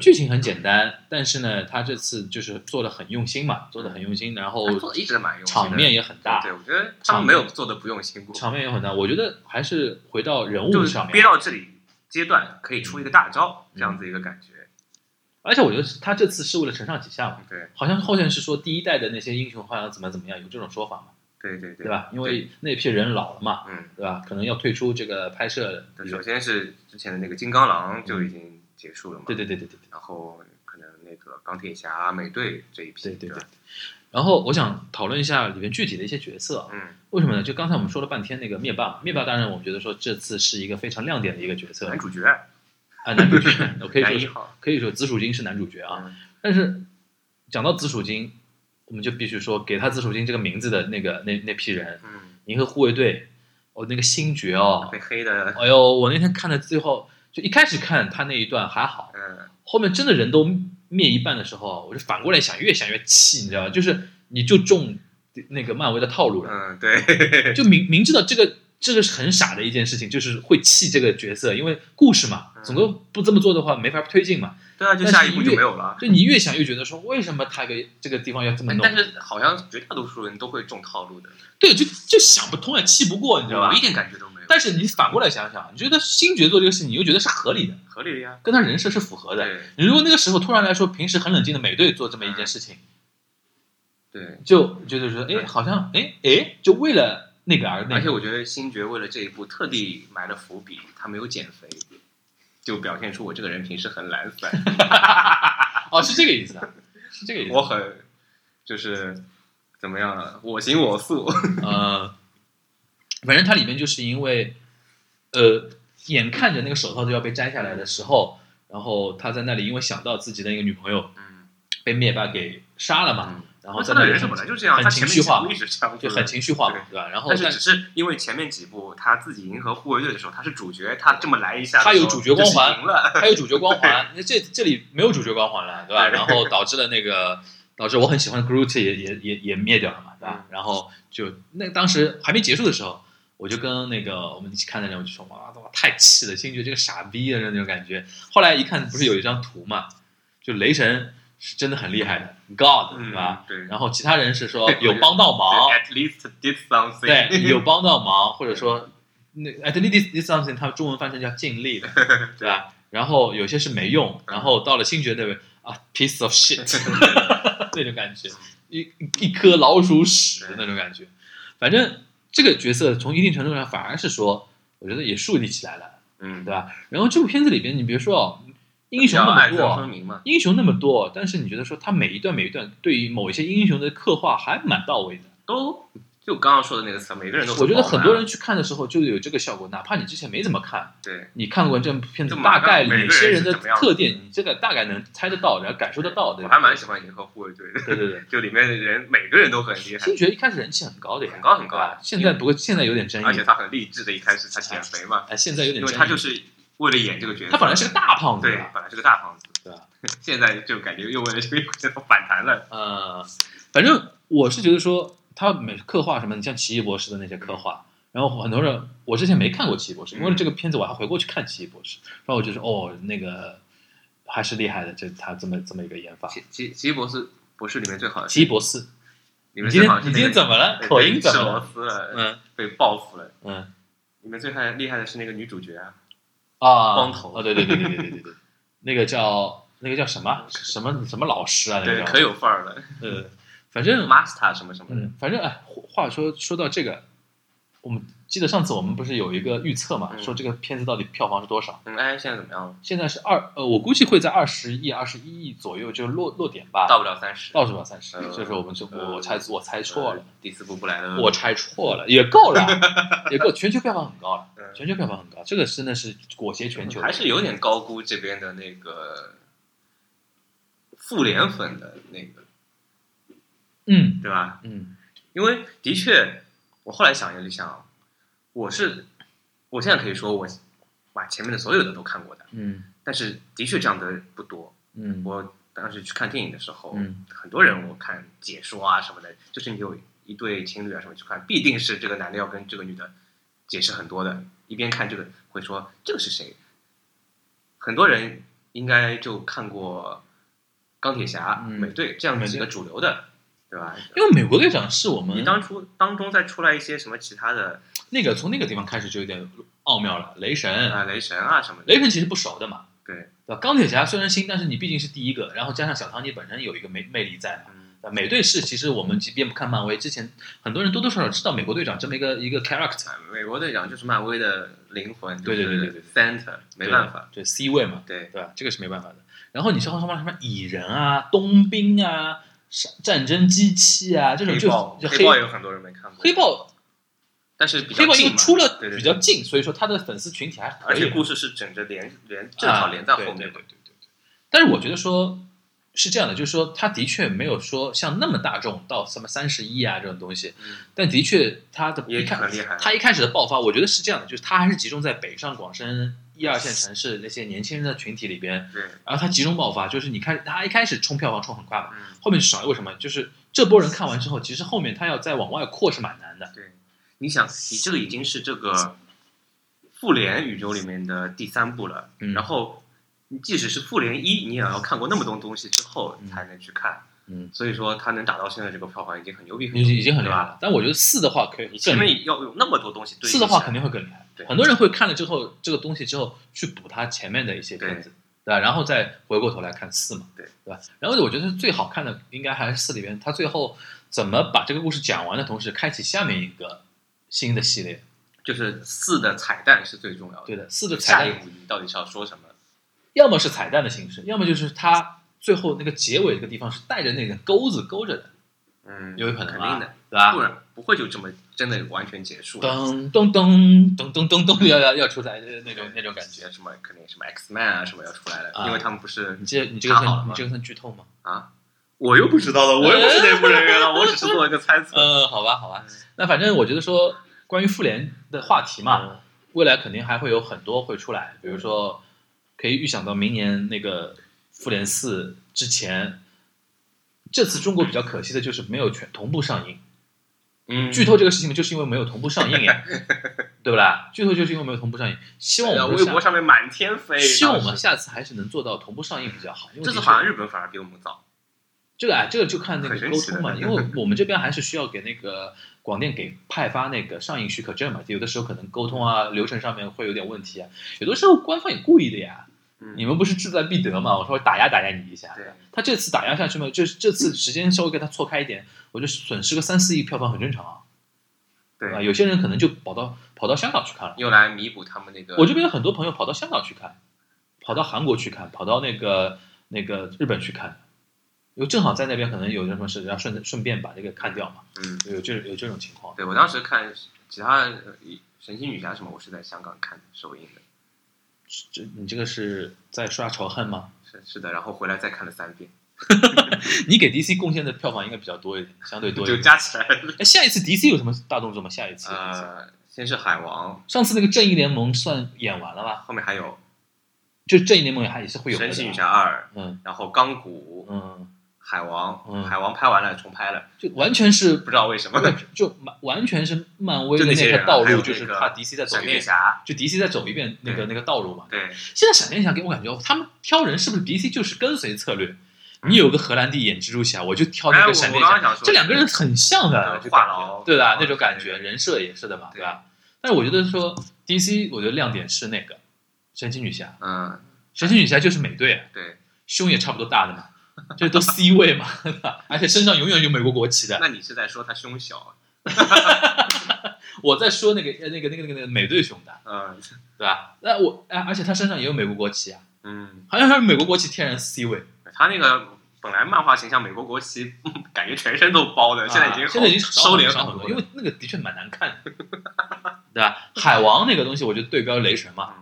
剧情很简单，但是呢，他这次就是做的很用心嘛，做的很用心，然后做的一直蛮用心场面也很大，对，我觉得他们没有做的不用心过，场面也很大，我觉得还是回到人物就是上面憋。到这里阶段可以出一个大招，嗯这样子一个感觉。而且我觉得他这次是为了承上启下嘛，对好像后面是说第一代的那些英雄好像怎么怎么样，有这种说法嘛，对对对对吧？因为那批人老了嘛，嗯，对吧？可能要退出这个拍摄。首先是之前的那个金刚狼就已经结束了嘛，对对对对对对。然后可能那个钢铁侠、美队这一批，对对对？然后我想讨论一下里面具体的一些角色啊，嗯为什么呢？就刚才我们说了半天那个灭霸，灭霸当然我们觉得说这次是一个非常亮点的一个角色男主角，啊，男主角，我可以说可以说紫薯精是男主角啊。嗯但是讲到紫薯精，我们就必须说给他紫薯精这个名字的那个那那批人，嗯，银河护卫队，哦，那个星爵哦，被黑的，哎呦，我那天看的最后，就一开始看他那一段还好，嗯后面真的人都灭一半的时候，我就反过来想，越想越气，你知道吧？就是你就中那个漫威的套路了，嗯，对，就明明知道这个这个是很傻的一件事情，就是会气这个角色，因为故事嘛，嗯总归不这么做的话没法推进嘛。对啊，就下一步就没有了。就你越想越觉得说，为什么他给这个地方要这么弄？哎但是好像绝大多数人都会中套路的，对，就就想不通啊，气不过，你知道吧我一？点感觉都没有。但是你反过来想想，你觉得星爵做这个事情，你又觉得是合理的，合理的呀。跟他人设是符合的。对你如果那个时候突然来说，平时很冷静的美队做这么一件事情，对，就觉得说，哎，好像，哎哎，就为了那个而那个。而且我觉得星爵为了这一步特地埋了伏笔，他没有减肥，就表现出我这个人平时很懒散，哦，是这个意思啊，是这个意思。我很就是怎么样啊，我行我素。呃，反正它里面就是因为，呃，眼看着那个手套就要被摘下来的时候，然后他在那里因为想到自己的那个女朋友嗯，被灭霸给杀了嘛，嗯然后在那里他的人设本来就这样，很他情绪化一直这样，就很情绪化，对吧？然后但是只是因为前面几部他自己迎合护卫队的时候，他是主角，他这么来一下他有主角光环就是赢了。还有主角光环，那这这里没有主角光环了，对吧？然后导致了那个导致我很喜欢的 Groot 也也也也灭掉了嘛，对吧嗯？然后就那当时还没结束的时候，我就跟那个我们一起看的人我就说哇哇太气了，星爵这个傻逼的那种感觉。后来一看不是有一张图嘛，就雷神是真的很厉害的 God 嗯对吧？对然后其他人是说有帮到忙，，at least did something。对，有帮到忙，或者说那 at least did something，它中文翻成叫尽力的，对吧？然后有些是没用，然后到了星爵那边啊，piece of shit 那种感觉，一一颗老鼠屎的那种感觉。反正这个角色从一定程度上反而是说，我觉得也树立起来了，嗯，对吧？然后这部片子里边，你别说哦，英雄那么多，嘛。英雄那么多，但是你觉得说他每一段每一段对于某一些英雄的刻画还蛮到位的。都就刚刚说的那个词，每个人都我觉得很多人人去看的时候就有这个效果，哪怕你之前没怎么看，对你看过这部片子，大概哪些人的特点，你这个大概能猜得到，然后感受得到的。我还蛮喜欢银河护卫队的，对对对，就里面的人每个人都很厉害星，爵一开始人气很高的呀，很高很高啊。现在不过现在有点争议，而且他很励志的，一开始他减肥嘛，哎，现在有点因争议，为他就是为了演这个角色，他本来是个大胖子，对，吧本来是个大胖子，对吧？现在就感觉又为了这个角色反弹了，呃，反正我是觉得说他每刻画什么，你像奇异博士的那些刻画，然后很多人我之前没看过奇异博士，因为嗯这个片子我还回过去看奇异博士，然后我就说哦，那个还是厉害的，这他这么这么一个演法。奇奇奇异博士博士里面最好的奇异博士，你们今天你今天怎么了？口音怎么了？嗯被报复了。嗯你们最害厉害的是那个女主角啊，啊，光头。啊，对对对对对对对对，那个叫那个叫什么？什么什么老师啊？那个对，可有范儿了。呃，反正，Master 什么什么的，嗯，反正哎，话说说到这个，我们记得上次我们不是有一个预测嘛，嗯。说这个片子到底票房是多少？嗯，哎，现在怎么样了？现在是二呃，我估计会在二十亿、二十一亿左右就落落点吧，到不了三十，到不了三十，呃所以说我们就呃我猜我猜错了呃，，第四部不来了，我猜错了，也够了，也够，全球票房很高了，嗯全球票房很高，这个真的是裹挟全球，还是有点高估这边的那个复联粉的那个，嗯。对吧？嗯。因为的确，我后来想一想，我是我现在可以说我把前面的所有的都看过的，嗯但是的确这样的不多。嗯我当时去看电影的时候，嗯很多人我看解说啊什么的，就是你有一对情侣啊什么去看，必定是这个男的要跟这个女的解释很多的，一边看这个会说这个是谁。很多人应该就看过钢铁侠、嗯美队这样几个主流的，对吧？因为美国队长是我们你当初当中再出来一些什么其他的那个从那个地方开始就有点奥妙了，雷神，啊，雷神啊什么的，雷神其实不熟的嘛，对，对吧？钢铁侠虽然新，但是你毕竟是第一个，然后加上小唐尼本身有一个魅魅力在嘛。嗯，美队是其实我们即便不看漫威，之前很多人多多少少知道美国队长这么一个一个 character，啊美国队长就是漫威的灵魂，对对对对对，center 没办法，对 C 位嘛，对，对吧？这个是没办法的。然后你像什么什么蚁人啊、冬兵啊、战战争机器啊这种就黑豹就黑豹有很多人没看过，黑豹但是黑豹因为出了比较近，所以说他的粉丝群体还而且故事是整着连连正好连在后面对对对对对。但是我觉得说是这样的，就是说他的确没有说像那么大众到什么三十亿啊这种东西，嗯，但的确他的也一开很厉害。他一开始的爆发，我觉得是这样的，就是他还是集中在北上广深一二线城市那些年轻人的群体里边，对，然后他集中爆发，就是你看他一开始冲票房冲很快嘛，嗯，后面就少，为什么？就是这波人看完之后，其实后面他要再往外扩是蛮难的。对你想，你这个已经是这个复联宇宙里面的第三部了，嗯然后你即使是复联一，你也要看过那么多东西之后嗯才能去看，嗯，所以说它能打到现在这个票房已经很牛逼，已经已经很厉害？了。但我觉得四的话可以更厉害面要有那么多东西对比四的话肯定会更厉害。对很多人会看了之后这个东西之后去补它前面的一些片子，对吧？然后再回过头来看四嘛，对对吧？然后我觉得最好看的应该还是四里边，它最后怎么把这个故事讲完的同时，开启下面一个新的系列。就是四的彩蛋是最重要的。对的，四的彩蛋一步你到底是要说什么？要么是彩蛋的形式，要么就是它最后那个结尾这个地方是带着那个钩子勾着的，嗯，有可能吧肯定的，对吧不？然不会就这么真的完全结束。噔噔噔噔噔噔噔，要要要出来的那种那种感觉。什么肯定什么 X Man 啊什么要出来了，因为他们不是你这你这个算你这个算剧透吗？啊，我又不知道了，我又不是内部人员了，我只是做一个猜测。呃，好吧，好吧。那反正我觉得说，关于复联的话题嘛，未来肯定还会有很多会出来，比如说可以预想到明年那个复联四之前，这次中国比较可惜的就是没有全同步上映。嗯，剧透这个事情就是因为没有同步上映呀，对不啦？剧透就是因为没有同步上映。希望我们微博上面满天飞。希望我们下次还是能做到同步上映比较好。因为这次好像日本反而比我们早。这个啊，这个就看那个沟通嘛，因为我们这边还是需要给那个广电给派发那个上映许可证嘛，有的时候可能沟通啊流程上面会有点问题啊，有的时候官方也故意的呀。嗯你们不是志在必得嘛？我说打压打压你一下。对，他这次打压下去嘛，就是这次时间稍微给他错开一点，我觉得损失个三四亿票房很正常啊。对啊，有些人可能就跑到跑到香港去看了。用来弥补他们那个。我这边有很多朋友跑到香港去看，跑到韩国去看，跑到那个那个日本去看，因为正好在那边可能有什么事，然后顺顺便把这个看掉嘛，嗯，有这有这种情况。对我当时看其他呃神奇女侠什么，我是在香港看首映的。这你这个是在刷仇恨吗？是是的，然后回来再看了三遍，你给 DC 贡献的票房应该比较多一点，相对多一点就。加起来。哎，下一次 DC 有什么大动作吗？下一次？呃，先是海王，上次那个正义联盟算演完了吧？后面还有就正义联盟还也是会有的。神奇女侠二，嗯然后钢骨、嗯，海王，嗯。海王拍完了重拍了，就完全是不知道为什么。就完完全是漫威的就那些人啊那条道路，还有那就是他 DC 再走闪一遍，电侠，就 DC 再走一遍那个对。那个道路嘛。对，现在闪电侠给我感觉，他们挑人是不是 DC 就是跟随策略？你有个荷兰弟演蜘蛛侠，我就挑那个闪电侠，刚刚想说这两个人很像的，对就感话痨觉对吧？那种感觉，人设也是的嘛，对。对吧？但是我觉得说 DC，我觉得亮点是那个神奇女侠，嗯，神奇女侠就是美队，啊。对。胸也差不多大的嘛，这 都 C 位嘛，而且身上永远有美国国旗的。那你是在说他胸小？我在说那个呃那个那个那个那个美队胸的，嗯对吧？那我哎，而且他身上也有美国国旗啊，嗯，好像是美国国旗天然 C 位。他那个本来漫画形象美国国旗，嗯 感觉全身都包的，现在已经啊现在已经收敛少很多，因为那个的确蛮难看的，对吧？海王那个东西，我就对标雷神嘛，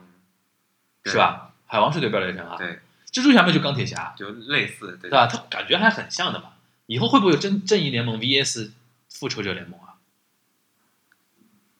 嗯，是？吧？海王是对标雷神啊，对，蜘蛛侠嘛就钢铁侠，就类似，对对吧？他感觉还很像的嘛。以后会不会有正正义联盟 VS 复仇者联盟啊？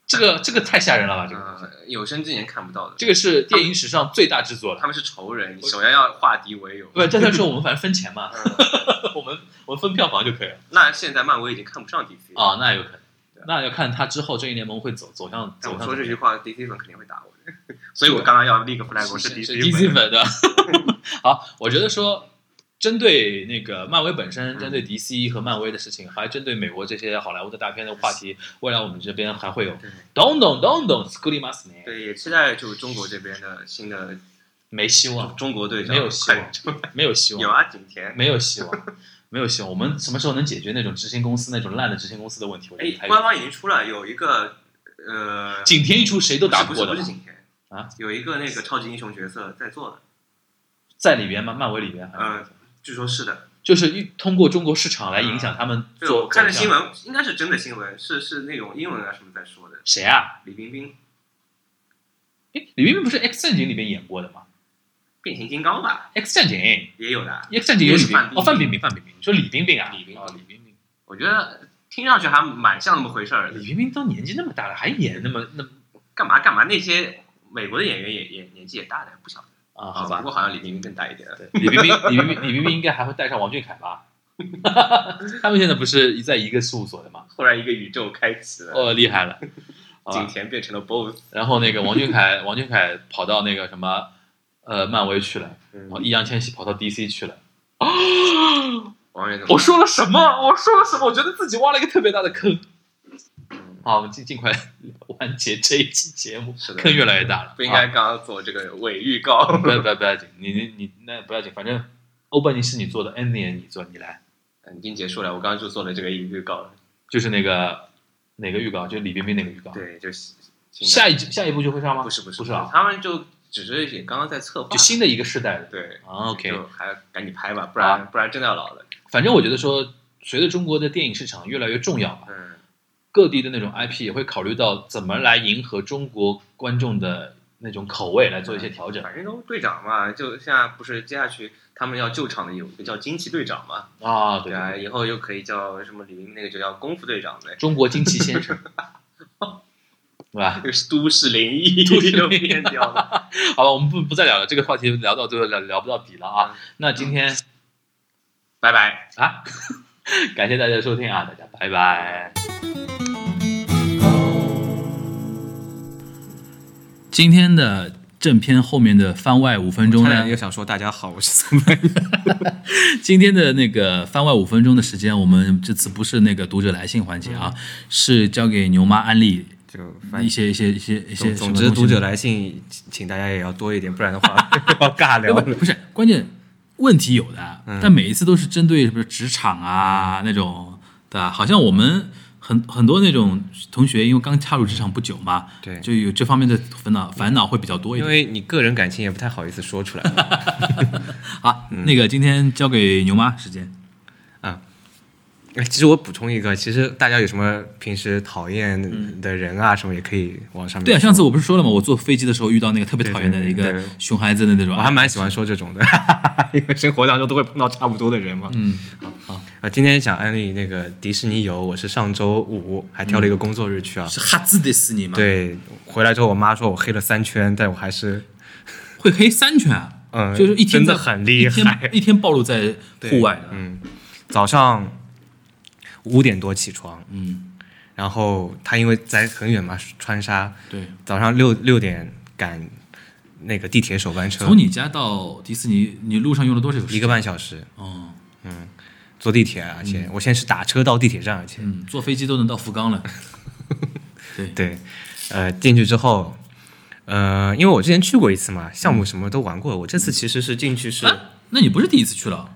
这个这个太吓人了吧！这个有生之年看不到的，这个是电影史上最大制作了。他们是仇人，你首先要化敌为友。不，这再说我们反正分钱嘛，嗯 我们我们分票房就可以了。那现在漫威已经看不上 DC 了。啊，那有可能对，那要看他之后正义联盟会走走向我走向说这句话，DC 粉肯定会打我的，所以我刚刚要立个 flag，我是 DC DC 粉。粉的。好，我觉得说，针对那个漫威本身，针对 DC 和漫威的事情，还针对美国这些好莱坞的大片的话题，未来我们这边还会有对咚咚咚咚 s c o o l y m a s 对，也期待就中国这边的新的没希望，中国队没有希望没有希望，有啊，景甜。没有希望，没有希望。我们什么时候能解决那种执行公司那种烂的执行公司的问题？哎官方已经出了有一个呃，景甜一出，谁都打不过的不是景甜啊，有一个那个超级英雄角色在做的，在里边吗？漫威里边，嗯，据说是的。就是一通过中国市场来影响他们对，做。我看的新闻应该是真的新闻，是是那种英文啊什么在说的。谁啊？李冰冰哎，李冰冰不是《X 战警》里面演过的吗变形金刚吧，？X 战警也有的。，X 战警有范哦，范冰冰，范冰冰，你说李冰冰啊？李冰冰哦，李冰冰，我觉得听上去还蛮像那么回事儿的。李冰冰都年纪那么大了，还演那么那干嘛干嘛？那些美国的演员也也年纪也大的，不小的啊？好吧不过，好像李冰冰更大一点。对，李冰冰，李冰冰，李冰冰应该还会带上王俊凯吧？他们现在不是在一个事务所的吗？后来一个宇宙开启了，哦，厉害了。景甜变成了 BOSS，然后那个王俊凯，王俊凯跑到那个什么呃漫威去了，然后嗯，易烊千玺跑到 DC 去了。王源怎么我说了什么？我说了什么？我觉得自己挖了一个特别大的坑。好，我们尽尽快 完结这一期节目是，坑越来越大了。不应该啊刚刚做这个伪预告？不要不要不要紧，你你你那不要紧，反正欧本尼是你做的，ending 你做，你来，嗯已经结束了，我刚刚就做了这个预告了。就是那个哪个预告，就是李冰冰那个预告。，对，就是下一集下一步就会上吗？不是不是不是啊，他们就只是也刚刚在策划，就新的一个时代的。对啊，OK，就还要赶紧拍吧，不然不然真的要老了。反正我觉得说，随着中国的电影市场越来越重要吧，嗯，各地的那种 IP 也会考虑到怎么来迎合中国观众的那种口味来做一些调整反正都队长嘛，就现在不是接下去他们要救场的有一个叫惊奇队长嘛，啊。对对啊，以后又可以叫什么李冰那个就叫功夫队长呗，中国惊奇先生，对吧？就是都市灵异 都市灵异又变掉了。好了，我们不不再聊了，这个话题聊到最后聊聊不到底了啊。那今天拜拜。啊，感谢大家收听啊，大家拜拜。今天的正片后面的番外五分钟呢又，想说大家好，我是宋曼。今天的那个番外五分钟的时间，我们这次不是那个读者来信环节啊，是交给牛妈安利就一些一些一些一些总总之，读者来信，请大家也要多一点，不然的话 要尬聊了。不不是关键问题有的，但每一次都是针对什么职场啊、那种，对吧？好像我们很很多那种同学，因为刚踏入职场不久嘛，对就有这方面的烦恼烦恼会比较多一点。因为你个人感情也不太好意思说出来。好，那个今天交给牛妈时间。哎其实我补充一个，其实大家有什么平时讨厌的人啊，什么也可以往上面。对啊，上次我不是说了吗？我坐飞机的时候遇到那个特别讨厌的一个熊孩子的那种，我还蛮喜欢说这种的，因为生活当中都会碰到差不多的人嘛。嗯，好啊，今天想安利那个迪士尼游，我是上周五还挑了一个工作日去啊。是哈兹迪士尼吗？，对，回来之后我妈说我黑了三圈，但我还是会黑三圈啊，嗯，就是一天真的很厉害。一天暴露在户外的。嗯，早上五点多起床，嗯，然后他因为在很远嘛，川沙，对。早上六六点赶那个地铁首班车，从你家到迪士尼，你路上用了多久？一个半小时哦，嗯坐地铁，而且我现在是打车到地铁站，而且、嗯，坐飞机都能到福冈了。对，对，呃，进去之后。呃，因为我之前去过一次嘛，项目什么都玩过。我这次其实是进去是，啊，那你不是第一次去了？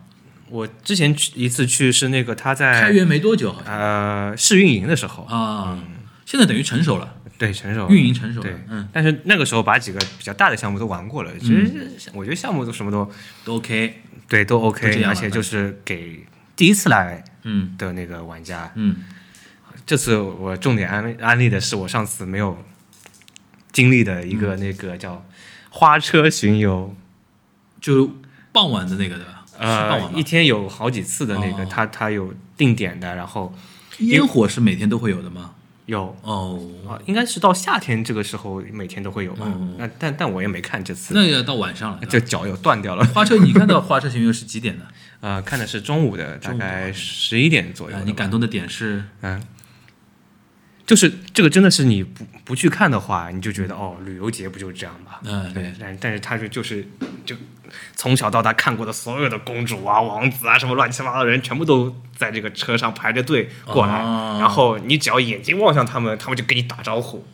我之前去一次去是那个他在开园没多久，好像。呃试运营的时候，啊，现在等于成熟了，对成熟运营成熟了对，，嗯，但是那个时候把几个比较大的项目都玩过了，其实我觉得项目都什么都都 OK，对都都 OK，而且就是给第一次来嗯。的那个玩家。嗯，这次我重点安安利的是我上次没有经历的一个那个叫花车巡游，就傍晚的那个对吧？是傍呃一？天有好几次的那个，哦它它有定点的，然后烟火是每天都会有的吗？有。哦，啊，应该是到夏天这个时候每天都会有吧？嗯那但但我也没看这次，那要到晚上了。这脚又断掉了。花车，你看到 花车巡游是几点的？呃，看的是中午的，大概十一点左右啊。你感动的点是，嗯，就是这个真的是你不不去看的话，你就觉得哦，旅游节不就这样吧？嗯，对，但但是它就就是就从小到大看过的所有的公主啊、王子啊，什么乱七八糟的人，全部都在这个车上排着队过来，哦。然后你只要眼睛望向他们，他们就跟你打招呼，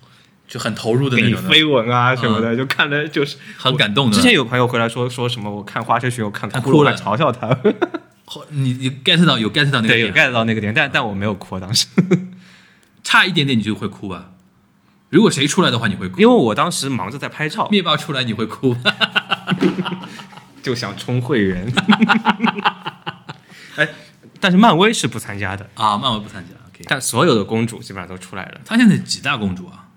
就很投入的给你那种的，飞吻啊什么的，就看的就是很感动的。之前有朋友回来说说什么我看花车巡游看哭了，嘲笑他，你你 get 到有 get 到那个点，get 到那个点，但但我没有哭当时，差一点点你就会哭吧？如果谁出来的话，你会哭。因为我当时忙着在拍照，灭霸出来你会哭，就想充会员。哎，但是漫威是不参加的，啊，漫威不参加。但所有的公主基本上都出来了，她现在几大公主啊？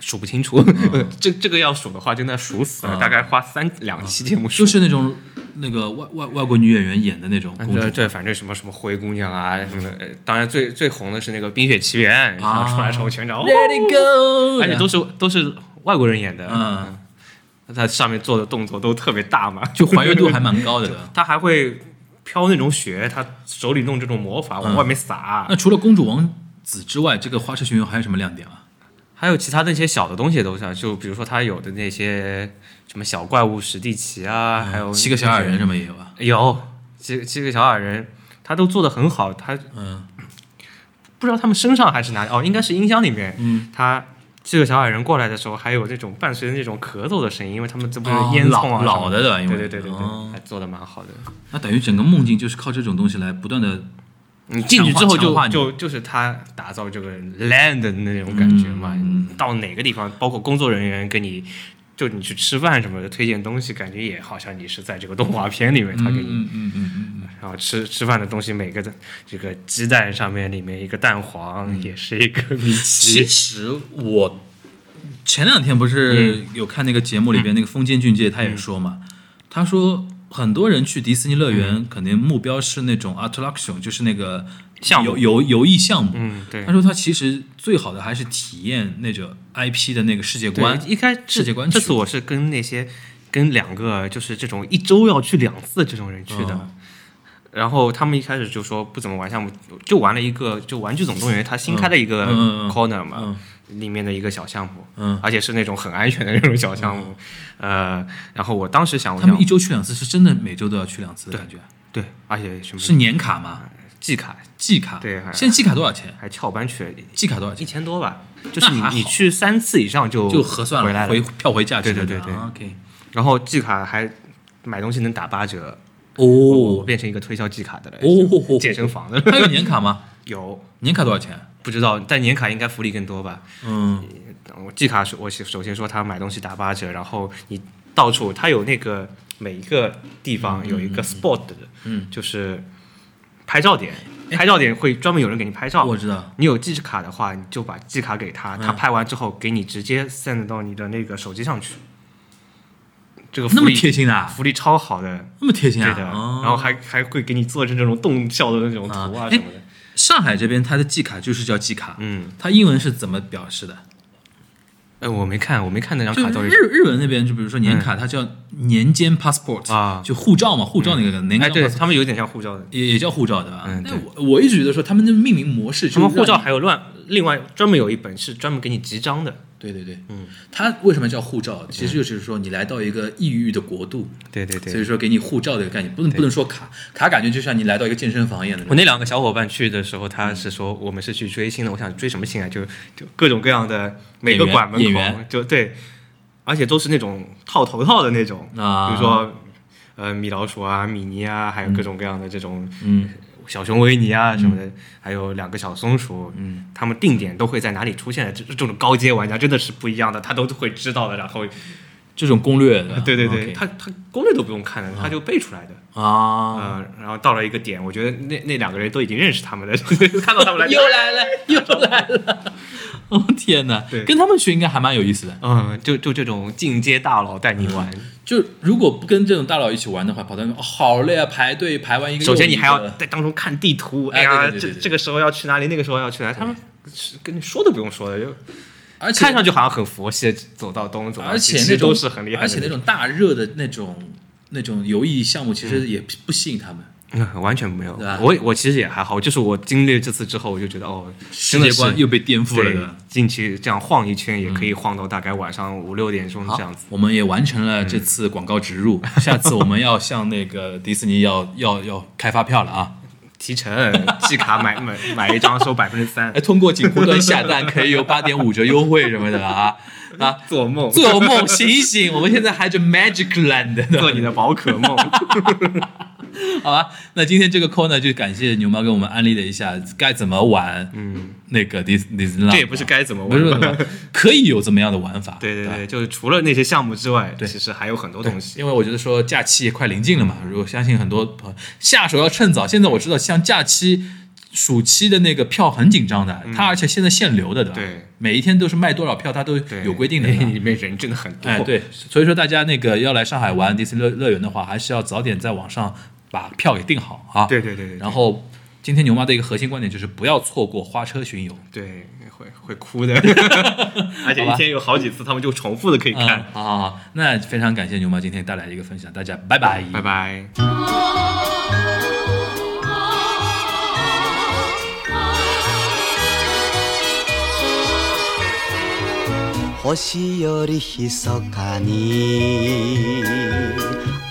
数不清楚。这这个要数的话，真的数死了，啊大概花三两期节目数。就是那种那个外外外国女演员演的那种公主。这这反正什么什么灰姑娘啊什么的，呃当然最最红的是那个《冰雪奇缘》，然后出来之后全场，哦 Let it go，而且都是都是外国人演的，嗯，他上面做的动作都特别大嘛，就还原度还蛮高的。他还会飘那种雪，他手里弄这种魔法往外面撒，那除了公主王子之外，这个花车巡游还有什么亮点啊？还有其他那些小的东西都像，就比如说他有的那些什么小怪物史蒂奇啊，还有嗯七个小矮人什么也有啊？有七七个小矮人，他都做的很好，他嗯。不知道他们身上还是哪里哦，应该是音箱里面，嗯，他这个小矮人过来的时候，还有那种伴随着那种咳嗽的声音，因为他们这不是哦烟囱啊老老的对吧？因为对对对对对，哦还做的蛮好的。那等于整个梦境就是靠这种东西来不断的你进去之后就就就是他打造这个 land 的那种感觉嘛，嗯到哪个地方，包括工作人员跟你。就你去吃饭什么的，推荐东西，感觉也好像你是在这个动画片里面，他给你嗯嗯嗯嗯然后吃吃饭的东西，每个的这个鸡蛋上面里面一个蛋黄，也是一个米其奇。实我前两天不是有看那个节目里边那个风间俊介他也说嘛，他说很多人去迪士尼乐园肯定目标是那种 attraction，就是那个项目游游游艺项目。嗯，对他。说他其实最好的还是体验那种 IP 的那个世界观，。一开始世界观这次我是跟那些跟两个就是这种一周要去两次这种人去的。哦然后他们一开始就说不怎么玩项目，就玩了一个就《玩具总动员》它新开的一个嗯嗯嗯 corner 嘛，嗯里面的一个小项目，嗯，而且是那种很安全的那种小项目。呃，然后我当时想，他们一周去两次，是真的每周都要去两次的感觉。对，而且什么是年卡吗？季卡季卡？对还现在季卡多少钱？还翘班去了一季卡多少钱？一千多吧，就是你你去三次以上就 就核算了，回来了回票回价。对对对对啊 OK。然后季卡还买东西能打八折，哦变成一个推销季卡的了。哦，健身房的 还有年卡吗？有年卡多少钱？不知道，但年卡应该福利更多吧？嗯我季卡是我首先说他买东西打八折，然后你到处他有那个每一个地方有一个 spot 的，嗯，就是拍照点，拍照点会专门有人给你拍照。我知道。你有记卡的话，你就把记卡给他，他拍完之后给你直接 send 到你的那个手机上去。这个福那么利贴心啊，福利超好的，那么贴心啊。对的，哦然后还还会给你做成这种动效的那种图啊啊什么的。上海这边它的季卡就是叫季卡，嗯，它英文是怎么表示的？哎，我没看，我没看那张卡到底日日文那边，就比如说年卡，它叫年间 passport 啊就护照嘛，护照那个年哎，间对他们有点像护照的，也也叫护照对吧？嗯但我我一直觉得说他们的命名模式，他们护照，还有乱，另外专门有一本是专门给你集章的。对对对，嗯，它为什么叫护照？其实就是说你来到一个异域的国度，对对对所以说给你护照的一个概念，不能不能说卡，卡感觉就像你来到一个健身房一样的我。那两个小伙伴去的时候，他是说我们是去追星的。我想追什么星啊？就就各种各样的每个馆门口，就对，而且都是那种套头套的那种，啊比如说呃米老鼠啊、米妮啊，还有各种各样的这种嗯小熊维尼啊什么的，还有两个小松鼠，嗯，他们定点都会在哪里出现的。这这种高阶玩家真的是不一样的，他都会知道的。然后，这种攻略 的，对对对他他攻略都不用看的，他就背出来的。啊，呃，然后到了一个点，我觉得那那两个人都已经认识他们了，看到他们来，又来了，又来了！哦 天哪，对跟他们去应该还蛮有意思的。嗯，就就这种进阶大佬带你玩。就如果不跟这种大佬一起玩的话，跑到那边、哦、好累啊，排队排完一个一个。首先你还要在当中看地图，哎哎呀，对对对对对这这个时候要去哪里，那个时候要去哪里，他们是跟你说都不用说的，就而且看上去好像很佛系，走到东走到西，而且那种其实都是很厉害，而且那种大热的那种那种游艺项目，其实也不吸引他们。嗯，完全没有。我我其实也还好，就是我经历这次之后，我就觉得哦，世界观又被颠覆了对的。进去这样晃一圈，也可以晃到大概晚上五六点钟这样子。我们也完成了这次广告植入，下次我们要向那个迪士尼要 要要开发票了啊！提成季卡买买买一张收百分之三哎，，通过锦湖端下单可以有八点五折优惠什么的啊啊！做梦做梦醒醒，我们现在还是 Magic Land，做你的宝可梦。好吧？那今天这个 call 呢，就感谢牛猫给我们安利了一下该怎么玩嗯，那个迪迪士尼。这也不是该怎么玩。不是，可以有怎么样的玩法。吧对对对，就是除了那些项目之外，对其实还有很多东西。因为我觉得说假期也快临近了嘛，如果相信很多朋友下手要趁早。现在我知道像假期、暑期的那个票很紧张的，它而且现在限流的，对吧？对，每一天都是卖多少票，它都，有 规定的。里面人真的很多。哎，对，所以说大家那个要来上海玩迪士尼乐乐园的话，还是要早点在网上把票给订好啊！对对对对。然后，今天牛妈的一个核心观点就是不要错过花车巡游。对，会会哭的，而且一天有好几次，他们就重复的可以看。好，那非常感谢牛妈今天带来的一个分享，大家拜拜拜拜。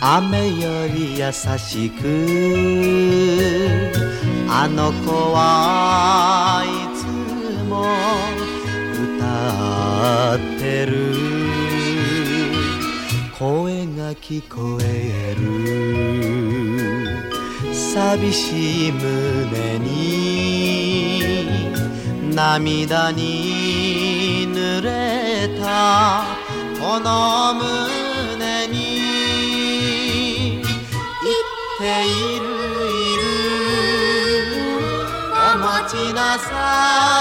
雨より優しくあの子はいつも歌ってる。声が聞こえる。寂しい胸に涙に濡れた。この胸にているいるお待ちなさ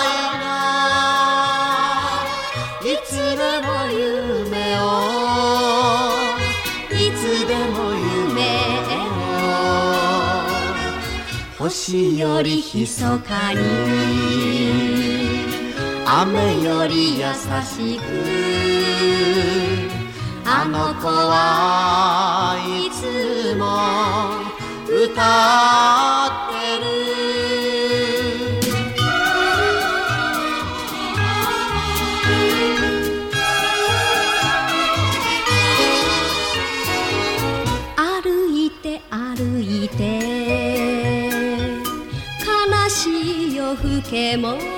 いないつでも夢をいつでも夢を。星より密かに雨より優しく。あの子はいつも歌ってる。歩いて歩いて悲しい夜更けも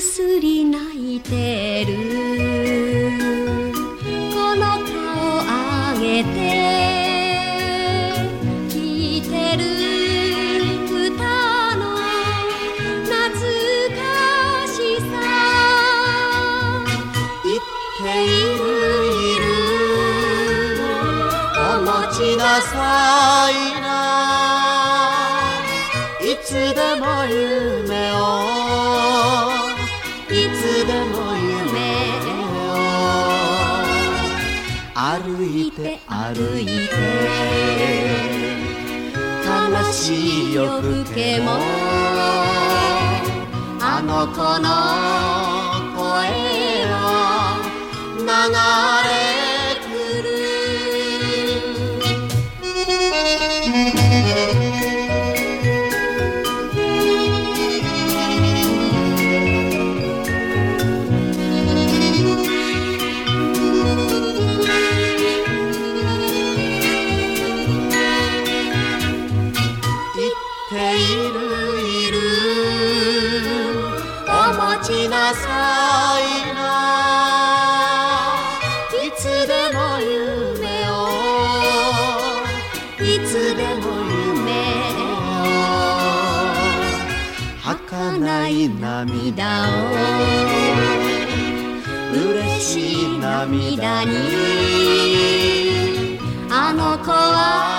すり泣いてる。この顔上げて聞いてる。歌の懐かしさ。言っている。いるお待ちなさい歩いて歩いて悲しい夜更けも。あの子の声は流れを。嬉しい涙に。あの子は